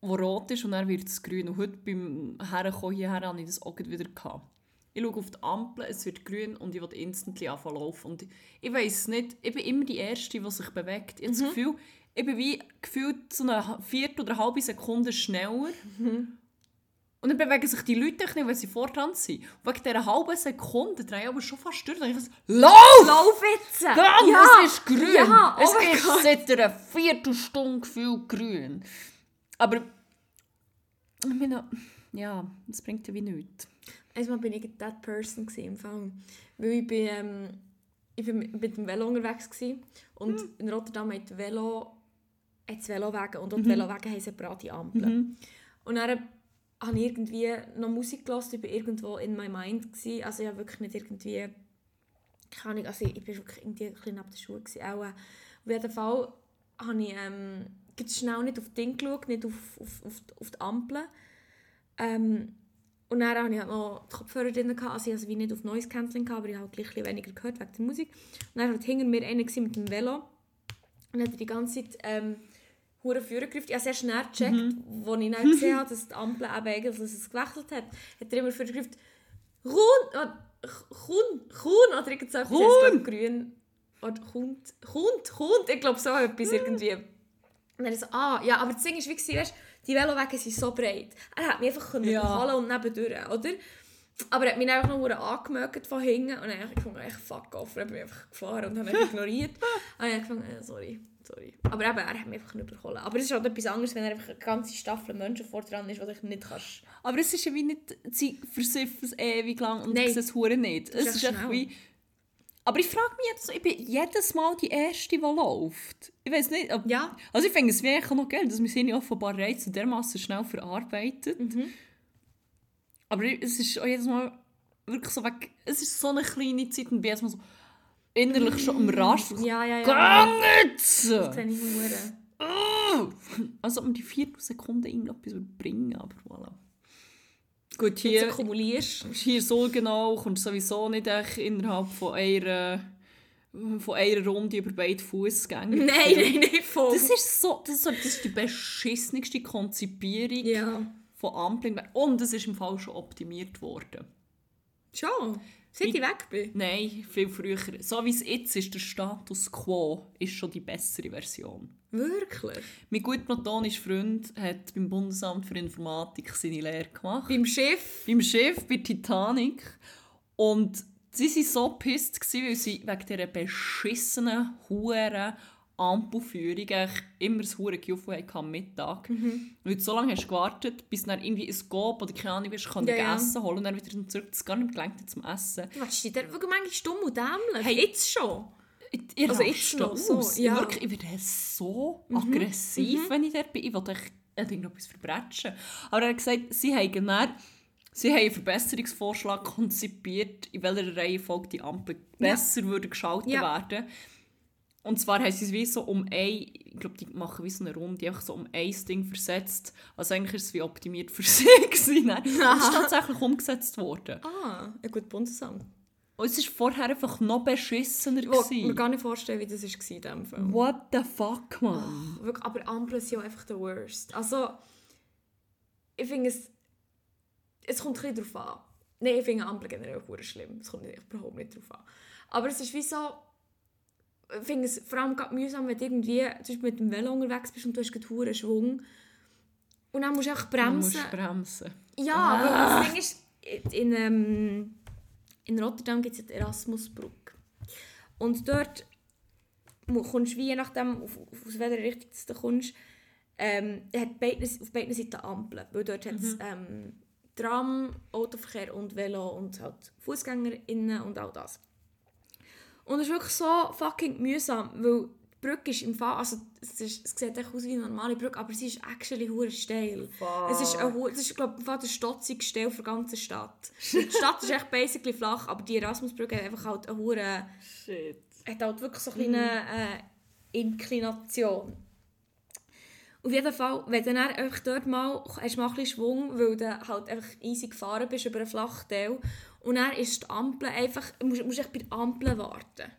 wo rot ist und dann wird es grün. Und heute beim Herkommen hierher habe ich das auch wieder gehabt. Ich schaue auf die Ampel, es wird grün und ich will instantly anfangen laufen. Und ich weiß nicht, ich bin immer die Erste, die sich bewegt. Ich habe das Gefühl, ich bin wie gefühlt so eine Viertel oder eine halbe Sekunde schneller. Und dann bewegen sich die Leute nicht, wenn sie vor dran sind. Und wegen dieser halben Sekunde drehe ich aber schon fast durch. Dann denke ich so, Lauf! Lauf jetzt! Komm, ja! es ist grün! Ja, oh es ist Gott. seit einer Viertelstunde gefühlt grün. Aber, ich meine, ja, das bringt ja wie nichts. Einmal bin ich that person im Fall. Weil ich bin, ähm, ich bin mit dem Velo unterwegs gewesen. und in Rotterdam hat die Velo hat's Velowege und auch die Velowege haben separate Ampeln. Und dann habe ich irgendwie noch Musik gehört, ich war irgendwo in my mind. Gewesen. Also ich habe wirklich nicht irgendwie, keine Ahnung, also ich war wirklich irgendwie ein bisschen ab der Schule. Gewesen, auch, äh, auf jeden Fall habe ich ähm, schnell nicht auf das Ding geschaut, nicht auf, auf, auf, auf die Ampeln. Ähm, und dann hatte ich halt noch die Kopfhörer drin, gehabt, also ich hatte wie nicht auf Noise Cancelling, aber ich habe halt gleich ein weniger gehört wegen der Musik. Und dann war halt hinter mir einer mit dem Velo und hat die ganze Zeit ähm, hure Führer gegriffen. Ich habe sehr schnell gecheckt, Mhm. als ich dann gesehen habe, dass die Ampel eben eigentlich es gewechselt hat, hat er immer Führer gegriffen, Kuhn, äh, Kuhn, Kuhn, oder irgend so etwas, Kuhn. grün, oder Kund, Kund, Kund, ich glaube so etwas irgendwie. Und dann so, ah, ja, aber das Ding ist, wie gesagt, weißt, die Velowege sind so breit. Er hat mich einfach können Ja. überholen und nebendurch, oder? Aber er hat mich einfach noch angemerkt von hinten und dann habe ich gefunden, fuck off. Dann bin ich einfach gefahren und habe ihn [LAUGHS] ignoriert. und dann habe ich gefunden, äh, sorry, sorry. Aber eben, er hat mich einfach nicht überholen. Aber es ist halt etwas anderes, wenn er einfach eine ganze Staffel Menschen vor dran ist, die du nicht kannst. Aber es ist ja wie nicht, sie versiffen es ewig lang und Nein. Es hure nicht. ist Es ist echt echt wie... Aber ich frage mich jetzt, so, ich bin jedes Mal die Erste, die läuft. Ich weiß nicht, ob, Ja. Also ich finde es wirklich noch geil, dass wir sie offenbar reizen dermaßen schnell verarbeitet. Mhm. Aber es ist auch jedes Mal wirklich so weg, es ist so eine kleine Zeit und ich bin jedes Mal so innerlich schon am Rasch. Ja, ja, ja. Gang jetzt! Das sehe ich verdammt. Also um die Viertelsekunde irgendetwas würde bringen, aber voilà. Gut, hier, hier so genau kommt sowieso nicht echt innerhalb von einer, von einer Runde über beide Fußgänger. [LAUGHS] Nein, nein, nicht voll. Das ist so, das ist, so, das ist die beschissenste Konzipierung ja. von Ampeln. Und es ist im Fall schon optimiert worden. Schon. Seit ich weg bin. Nein, viel früher. So wie es jetzt ist, der Status Quo ist schon die bessere Version. Wirklich? Mein gut platonischer Freund hat beim Bundesamt für Informatik seine Lehre gemacht. Beim Schiff? Beim Schiff, bei Titanic. Und sie waren so pisst, gewesen, weil sie wegen dieser beschissenen, huren Ampelführung eigentlich immer das hure Gefühl am Mittag. Weil du so lange hast gewartet, bis dann irgendwie ein Gob oder keine Ahnung, was Ja, ja. Essen holen und dann wieder zurück. Das gar nicht gelangt zum Essen. Was da? Wirklich manchmal stumm und dämlich. Hey. Jetzt schon. Ich, ich Also jetzt noch so, ja. Ich, wirklich, ich werde so aggressiv, wenn ich dort bin. Ich will echt ich will etwas verbrechen. Aber er hat gesagt, sie haben dann, sie haben einen Verbesserungsvorschlag konzipiert, in welcher Reihenfolge die Ampel besser würde geschaltet Ja. werden. Und zwar haben sie es wie so um ein, ich glaube, die machen wie so eine Runde, einfach so um ein Ding versetzt. Also eigentlich ist es wie optimiert für [LAUGHS] sie gewesen. Und es ist tatsächlich umgesetzt worden. Ah, ein gut Bundesamt. Und es war vorher einfach noch beschissener. Ich kann mir gar nicht vorstellen, wie das war in diesem Film. What the fuck, man? Wirklich, aber Ampeln sind ja einfach der worst. Also, ich finde es... Es kommt ein bisschen darauf an. Nein, ich finde Ampeln generell auch schlimm. Es kommt nicht, überhaupt nicht darauf an. Aber es ist wie so... Ich finde es vor allem mühsam, wenn du irgendwie zum Beispiel mit dem Velo unterwegs bist und du hast hohen Schwung. Und dann musst du einfach Du bremsen. musst bremsen. Ja, Ah. aber das Ding ist, in, ähm, in Rotterdam gibt es die Erasmusbrücke. Und dort kommst du wie je nachdem, auf, auf aus welcher Richtung du kommst, ähm, hat beiden, auf beiden Seiten Ampeln. Weil dort hat es ähm, Tram, Autoverkehr und Velo und halt FußgängerInnen und all das. Und es ist wirklich so fucking mühsam, weil die Brücke ist im Fall, also es, ist, es sieht echt aus wie eine normale Brücke, aber sie ist actually hure steil. Es ist, ein, hu- das ist glaube ich, der stotzigste Steil der ganzen Stadt. Die Stadt ist echt basically flach, aber die Erasmusbrücke hat einfach halt eine hure, Shit. hat halt wirklich so eine kleine äh, Inklination. Auf jeden Fall, wenn du dann einfach dort mal, hast du mal ein bisschen Schwung, weil du halt einfach easy gefahren bist über einen flachen Teil und dann ist die Ampel einfach, musst, musst echt bei der Ampel warten.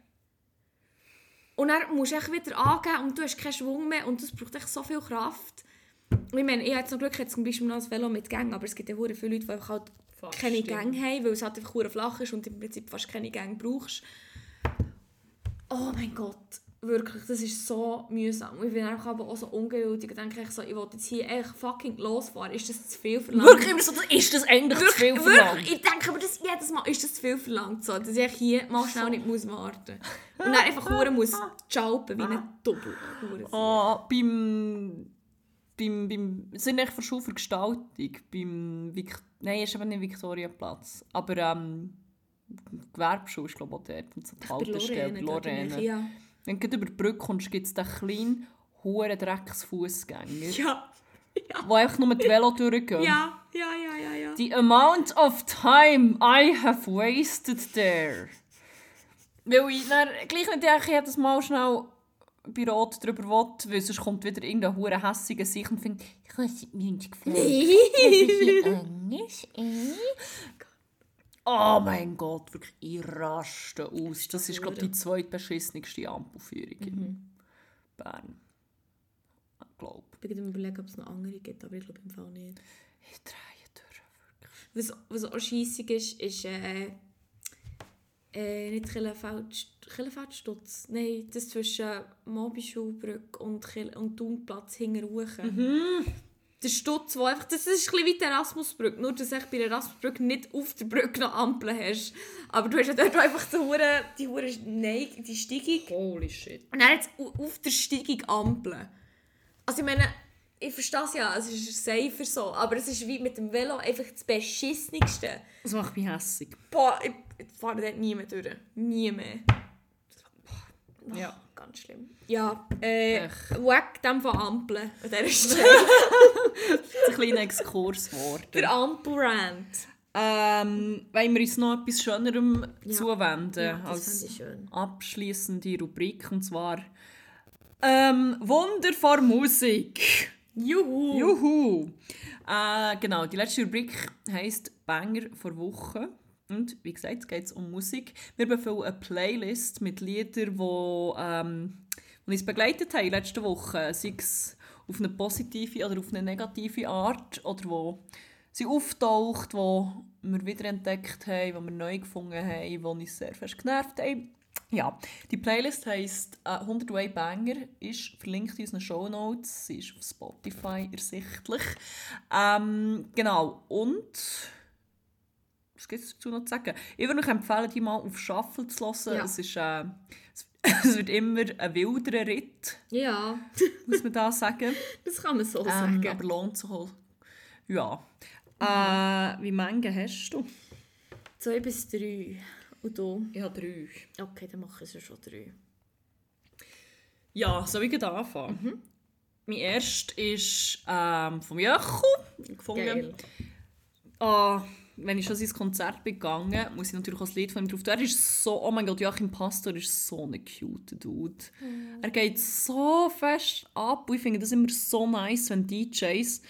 Und dann musst du echt wieder angeben und du hast keinen Schwung mehr und das braucht echt so viel Kraft. Und Ich meine, ich habe jetzt noch Glück, habe zum Beispiel noch ein Velo mit Gängen, aber es gibt ja hure viele Leute, die einfach halt Fast, keine stimmt. Gänge haben, weil es halt einfach flach ist und im Prinzip fast keine Gänge brauchst. Oh mein Gott, wirklich, das ist so mühsam. Und ich bin einfach aber auch so ungeduldig und denke ich so, ich will jetzt hier echt fucking losfahren. Ist das zu viel verlangt? Wirklich immer so, ist das eigentlich zu viel Wirklich, verlangt? ich denke aber das, jedes Mal ist das zu viel verlangt, so, dass ich hier mal schnell nicht muss warten muss. Und dann einfach hure muss schalpen wie ein Doppel. Ah, beim, beim, beim, sind echt für Gestaltung, beim, Vic, nein, ist eben nicht Viktoriaplatz, aber ähm, Gewerbeschule ist glaube ich auch dort, und so die Lorraine, ich, Lorraine. Ja. Wenn du über die Brücke kommst, gibt es den kleinen, hohen Drecksfußgänger, Ja. wo einfach nur mit Velo durchgehen. Ja, ja, ja, ja, ja. The amount of time I have wasted there. Weil ich dann gleich nicht denke, ich jedes Mal schnell bei Rot drüber will, weil sonst kommt wieder irgendein hure hässiger sich und findet, ich weiß nicht gefällt. anders, eh? Oh mein Gott, wirklich, ich raste aus. Das ist, glaube ich, die zweitbeschissenste Ampelführung in Bern. Ich glaube. Ich bin überlegen, ob es noch andere gibt, aber ich glaube im Fall nicht. Ich drehe durch. Was, was auch scheissig ist, ist äh, äh, nicht Killenfeldstutz. Nein, das zwischen Mobischulbrücke und, Kiel und Thunplatz hinten hoch. Der Stutz, wo einfach, das ist ein bisschen wie die Erasmusbrücke, nur dass du bei der Erasmusbrücke nicht auf der Brücke noch Ampeln hast. Aber du hast ja dort einfach die hure, die hure Neig, die Steigung. Holy shit. Und dann jetzt auf der Steigung Ampeln. Also ich meine, ich verstehe es ja, es ist safer so, aber es ist wie mit dem Velo einfach das Beschissenste. Das macht mich hässig. Boah, ich, ich fahre dort nie mehr durch. Nie mehr. Boah, Ja. Ganz schlimm. Ja, äh, Ech. weg dem von Ampeln [LAUGHS] an dieser Stelle. Ein kleiner Exkurs geworden. Der Ampelrand. Ähm, wollen wir uns noch etwas Schönerem Ja. zuwenden Ja, als schön. abschließende Rubrik und zwar ähm, Wunder vor Musik. Juhu. Juhu! Äh, genau, die letzte Rubrik heisst Banger vor Woche. Und wie gesagt, geht es um Musik. Wir befüllen eine Playlist mit Liedern, die, ähm, die uns begleitet haben letzte Woche. Sei es auf eine positive oder auf eine negative Art. Oder wo sie auftaucht, die wir wiederentdeckt haben, die wir neu gefunden haben, die uns sehr fest genervt haben. Ja, die Playlist heisst äh, 100 Way Banger, ist verlinkt in unseren Shownotes, sie ist auf Spotify ersichtlich. Ähm, genau, und was gibt es dazu noch zu sagen? Ich würde euch empfehlen, die mal auf Shuffle zu hören. Ja. Es, ist, äh, [LAUGHS] es, wird immer ein wilderer Ritt, Ja, muss man da [LAUGHS] sagen. das kann man so Ähm, sagen. aber lohnt sich auch. Ja. Äh, wie viele hast du? Zwei bis drei. Und du? Ich habe drei. Okay, dann mache ich es schon drei. Ja, soll ich anfangen? Mhm. Mein erster ist ähm, vom Jöchu. gefunden. Geil. Ah, wenn ich schon sein Konzert bin gegangen, muss ich natürlich auch das Lied von ihm drauf tun. Er ist so, oh mein Gott, Joachim Pastor ist so ein cute Dude. Er geht so fest ab und ich finde das immer so nice, wenn DJs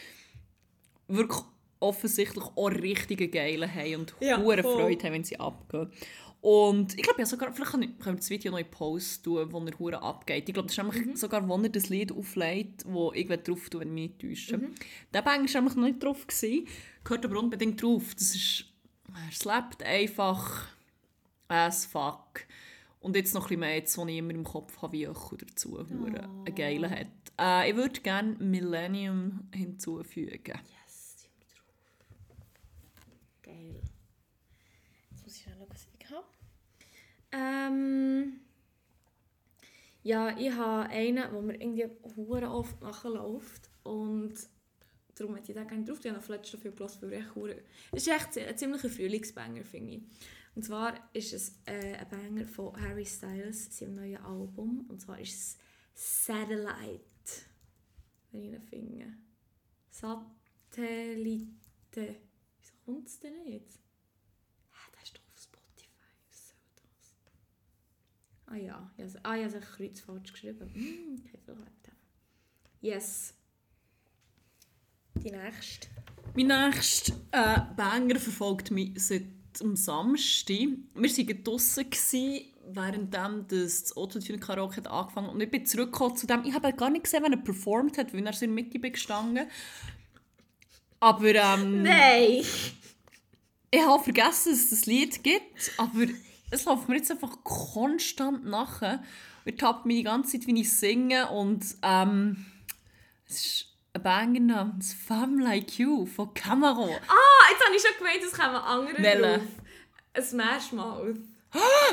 wirklich offensichtlich auch richtige geile haben und Ja. Freude haben, wenn sie abgehen. Und ich glaube, ja, sogar, vielleicht können wir das Video noch in Post tun, wo er hure abgeht. Ich glaube, das ist nämlich Mhm. sogar, wo er das Lied auflegt, wo ich drauf tue, wenn ich mich nicht täusche. Mhm. Der Bang war nämlich noch nicht drauf. Gewesen. Gehört aber unbedingt drauf. Das ist... Er slappt einfach as fuck. Und jetzt noch ein bisschen mehr, jetzt, ich immer im Kopf habe, wie Echo dazu Oh. einen geilen hat. Äh, ich würde gerne Millennium hinzufügen. Yes, Ähm, ja, ich habe einen, der mir irgendwie hure oft nachläuft. Und darum hätte ich den gerne drauf. Ich habe letztes viel gelassen, weil echt hure... Es ist echt ein ziemlicher Frühlingsbanger, finde ich. Und zwar ist es äh, ein Banger von Harry Styles, seinem neuen Album. Und zwar ist es Satellite. Wenn ich ihn finde. Satellite. Wieso kommt es denn nicht? Ah ja, ja so- ah, ich habe Kreuz falsch geschrieben. Hm, ich habe viel gehabt. Yes. Die nächste. Mein nächster äh, Banger verfolgt mich seit am Samstag. Wir waren draußen, während das Autotune-Karaoke hat angefangen Und ich bin zurückgekommen zu dem. Ich habe gar nicht gesehen, wenn er performt hat, weil er so in der Mitte bin gestanden Aber ähm, Nein! ich habe vergessen, dass es das Lied gibt. Aber es läuft mir jetzt einfach konstant nachher. Ich tappe mich die ganze Zeit, wie ich singe. Und ähm, es ist ein Banger namens Femme Like You von Camaro. Ah, jetzt habe ich schon gemeint, es kommen andere Welche? drauf. Ein Smash Mouth.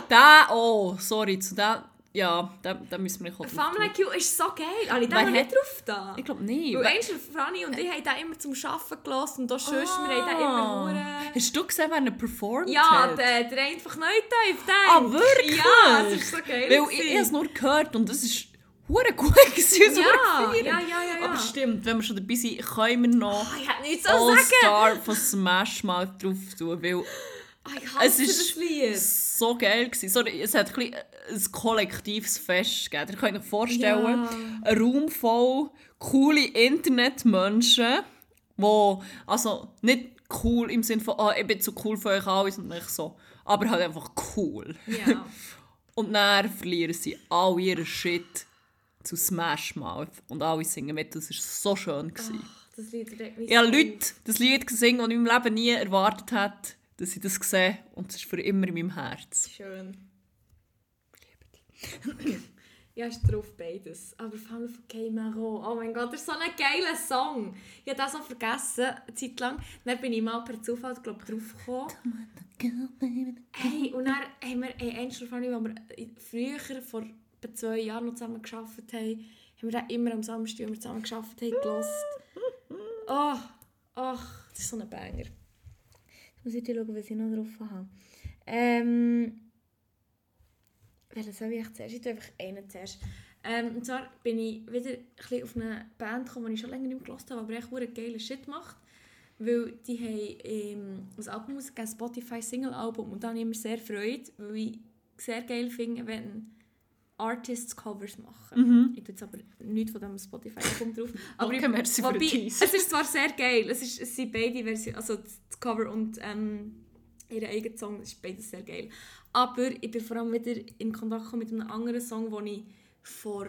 Da, oh, sorry, zu dem, ja, da, da müssen wir nicht Family Q ist so geil. Habe ich da noch nicht drauf da? Ich glaube nicht. Weil einst Franny und ich haben den immer zum Arbeiten gelassen und auch sonst, wir haben den immer Ah. hure... Hast du gesehen, wenn er performt Ja, hat? der, der einfach neu tief, der. Ah, wirklich? Ja, es ist so geil. Weil ich, ich es nur gehört und es ist hure gut gewesen. es Ja, ja, ja, ja, ja. Aber stimmt, wenn wir schon dabei sind, können wir noch Oh, ich nichts. All-Star von Smash mal drauf tun, weil Oh, ich hasse es ist das Lied. So geil gewesen. Sorry, es hat ein, bisschen ein kollektives Fest gegeben. Ihr könnt euch vorstellen, Ja. ein Raum voll coole Internetmenschen, die also nicht cool im Sinne von, ah, ich bin zu cool für euch alle, sondern nicht so, aber halt einfach cool. Ja. [LAUGHS] Und dann verlieren sie all ihren Shit zu Smash Mouth und alle singen mit. Das war so schön. Gewesen. Ach, das Lied mich Ich habe so Leute das Lied gesungen, die ich in meinem Leben nie erwartet hätte, dass ich das sehe. Und es ist für immer in meinem Herz. Schön. ja, ist drauf beides. Aber vor allem von Kay Maro. Oh mein Gott, das ist so ein geiler Song. Ich habe das so vergessen, eine Zeit lang. Dann bin ich mal per Zufall, glaube ich, draufgekommen. Hey, und dann haben wir, hey, eins davon, als wir früher, vor zwei Jahren noch zusammen gearbeitet haben, haben wir dann immer am Samstag, wenn wir zusammen gearbeitet haben, gehört. [LAUGHS] Oh, ach, das ist so ein Banger. Muss ich schauen, was ich noch drauf habe. Ähm, welchen soll ich zuerst? Ich tue einfach einen zuerst. Ähm, und zwar bin ich wieder ein bisschen auf eine Band gekommen, die ich schon länger nicht mehr gehört habe, aber echt einen geilen Shit macht. Weil die haben ähm, Album ausgegeben, Spotify Single-Album. Und da habe ich immer sehr Freude, weil ich sehr geil finde, wenn Artists Covers machen. Ich tue jetzt aber nichts von diesem Spotify-Album drauf. Aber [LAUGHS] Okay, ich- merci wobei. Es ist zwar sehr geil, es, ist, es sind beide Versionen, also das Cover und ähm, ihr eigener Song, ist beides sehr geil. Aber ich bin vor allem wieder in Kontakt gekommen mit einem anderen Song, den ich vor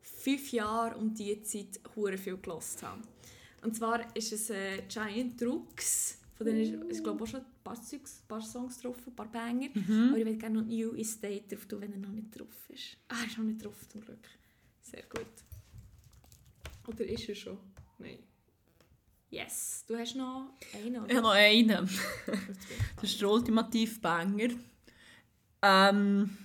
fünf Jahren um diese Zeit hure viel gelost habe. Und zwar ist es äh, Giant Rooks. Von denen ist, ich glaube auch schon ein paar, Zeugs, ein paar Songs drauf, ein paar Banger. Aber ich würde gerne noch New Estate drauf tun, wenn er noch nicht drauf ist. Ah, er ist noch nicht drauf, zum Glück. Sehr gut. Oder ist er schon? Nein. Yes. Du hast noch einen, oder? Ich habe noch einen. Das ist der ultimative Banger. Ähm,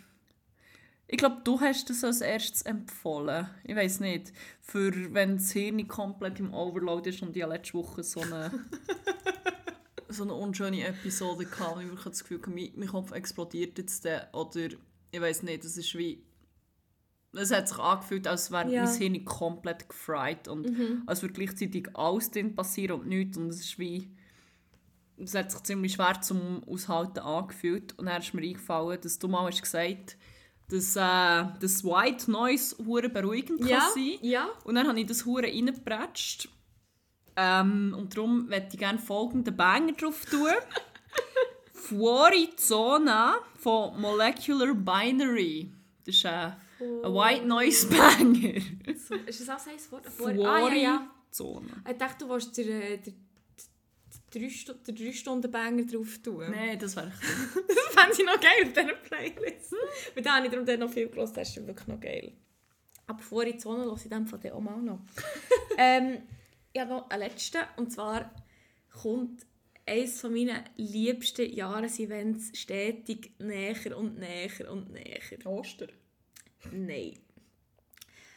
ich glaube, du hast das als erstes empfohlen. Ich weiß nicht. Für wenn das Hirn komplett im Overload ist und ich letzte Woche so eine, [LAUGHS] so eine unschöne Episode gehabt, wo ich wirklich das Gefühl hatte, mein, mein Kopf explodiert jetzt. dann. Oder ich weiß nicht, es ist wie. Es hat sich angefühlt, als wäre Ja. mein Hirn komplett gefried und als würde gleichzeitig alles drin passieren und nichts. Und es ist wie es hat sich ziemlich schwer zum Aushalten angefühlt. Und dann ist mir eingefallen, dass du mal hast gesagt dass äh, das White Noise hure beruhigend Ja, kann sein ja. Und dann habe ich das hure reingepratscht. Ähm, und darum möchte ich gerne folgenden Banger drauf tun. [LAUGHS] Fuori Zona von Molecular Binary. Das ist ein, ein White Noise Banger. So, ist das auch ein Wort? Fuori Ah, ja, ja. Ich dachte, du wolltest den, äh, den, den, 3 Stunden Banger drauf tun. Nein, das wäre ich [LAUGHS] Das fände ich noch geil auf dieser Playlist. Weil da habe ich darum noch viel gehört, das ist wirklich noch geil. Aber Zone höre ich dann von dir auch mal noch. [LAUGHS] ähm, ich habe noch einen letzten, und zwar kommt eines meiner liebsten Jahresevents stetig näher und näher und näher. Oster. Nein.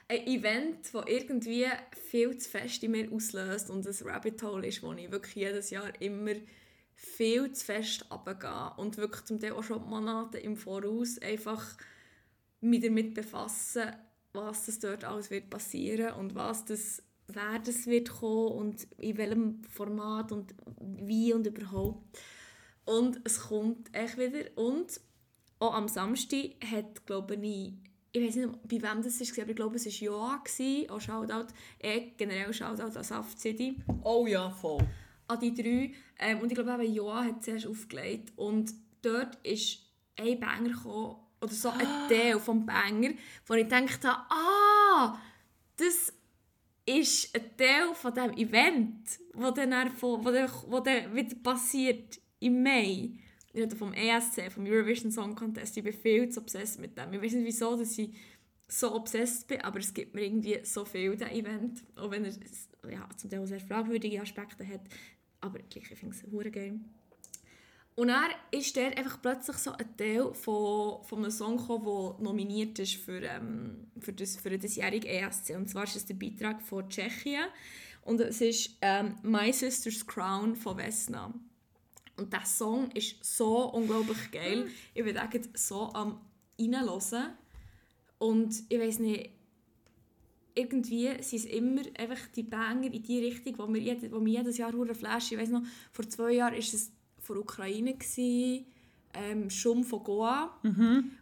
Ein Event, das irgendwie viel zu fest in mir auslöst und ein Rabbit Hole ist, wo ich wirklich jedes Jahr immer viel zu fest runtergehe und wirklich zum Teil auch schon Monate im Voraus einfach mich damit befassen, was das dort alles wird passieren und was das, wer das wird kommen und in welchem Format und wie und überhaupt. Und es kommt echt wieder und auch am Samstag hat, glaube ich, ich weiß nicht, bei wem das war, aber ich glaube, es war Joa, auch Shoutout, eh, generell Shoutout an Saft City, Oh ja, voll. an die drei. Ähm, und ich glaube, eben Joa hat zuerst aufgelegt und dort ist ein Banger gekommen, oder so ein Teil vom Banger, wo ich gedacht habe, ah, das ist ein Teil von diesem Event, wo dann, wieder passiert im Mai. Rede vom ESC, vom Eurovision Song Contest. Ich bin viel zu obsessed mit dem. Ich weiß nicht wieso, dass ich so obsessed bin, aber es gibt mir irgendwie so viel, dieser Event. Auch wenn er ja, zum Teil sehr fragwürdige Aspekte hat. Aber ich finde es hure geil. Und dann ist der einfach plötzlich so ein Teil von, von einem Song gekommen, der nominiert ist für, ähm, für, das, für das jährige ESC. Und zwar ist es der Beitrag von Tschechien. Und es ist ähm, «My Sister's Crown» von Vesna. Und dieser Song ist so unglaublich geil. Ich bin echt so am reinhören. Und ich weiß nicht, irgendwie sind es immer einfach die Banger in die Richtung, wo wo wir jedes Jahr hure flash. Ich weiß noch, vor zwei Jahren war es von Ukraine, gewesen, ähm, «Schum» von Goa.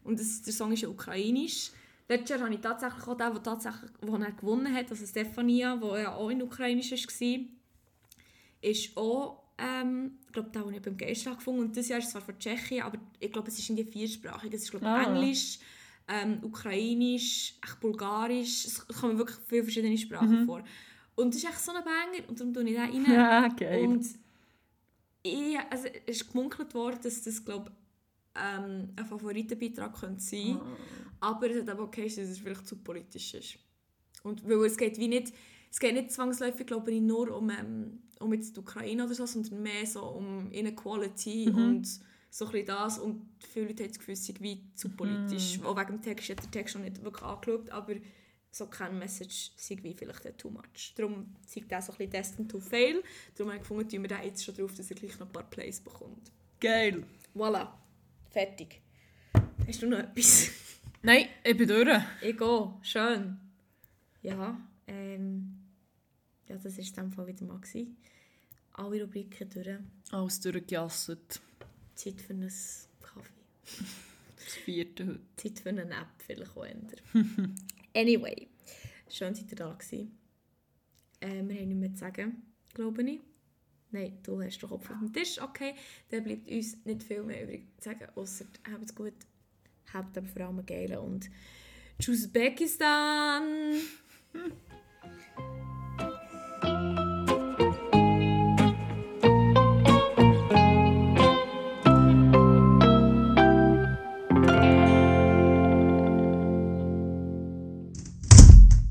Und das, der Song ist ja ukrainisch. Letztes Jahr habe ich tatsächlich auch den, der tatsächlich, wo er gewonnen hat, also Stefania, der ja auch in ukrainisch war, ist auch, ähm, ich glaube, den habe ich beim Geistag gefunden. Und dieses Jahr ist es zwar von Tschechien, aber ich glaube, es ist in die viersprachig. Es ist, glaube ich, Ah. Englisch, ähm, Ukrainisch, echt Bulgarisch. Es kommen wirklich viele verschiedene Sprachen vor. Und das ist echt so ein Banger und darum tue ich den rein. [LAUGHS] Ja, geil. Und ich, also, es ist gemunkelt worden, dass das, glaube ähm, ein Favoritenbeitrag könnte sein Ah. Aber es hat aber okay, dass es vielleicht zu politisch ist. Und weil es geht wie nicht, es geht nicht zwangsläufig, glaube ich, nur um, ähm, um jetzt die Ukraine oder so, sondern mehr so um Inequality Mhm. und so ein das. Und viele Leute haben das Gefühl, es sei wie zu politisch. Mhm. Auch wegen dem Text, ich habe den Text noch nicht wirklich angeschaut, aber so kein Message sei wie vielleicht too much. Darum sei das so ein bisschen destined to fail. Darum habe ich gefunden, tun wir da jetzt schon drauf, dass er gleich noch ein paar Plays bekommt. Geil. Voilà. Fertig. Hast du noch etwas? [LAUGHS] Nein, ich bin durch. Ich gehe. Schön. Ja, ähm... Ja, das war in dem Fall wieder mal. Gewesen. Alle Rubriken durch. Alles durchgejasset. Zeit für einen Kaffee. [LAUGHS] Das vierte heute. Zeit für eine App, vielleicht auch eher. [LAUGHS] anyway, schön, seid ihr da gewesen. Äh, wir haben nichts mehr zu sagen, glaube ich. Nein, du hast den Kopf auf dem Tisch, okay. Dann bleibt uns nicht viel mehr übrig zu sagen, außer habt es gut, habt aber vor allem geilen und Tschüssbekistan! [LAUGHS]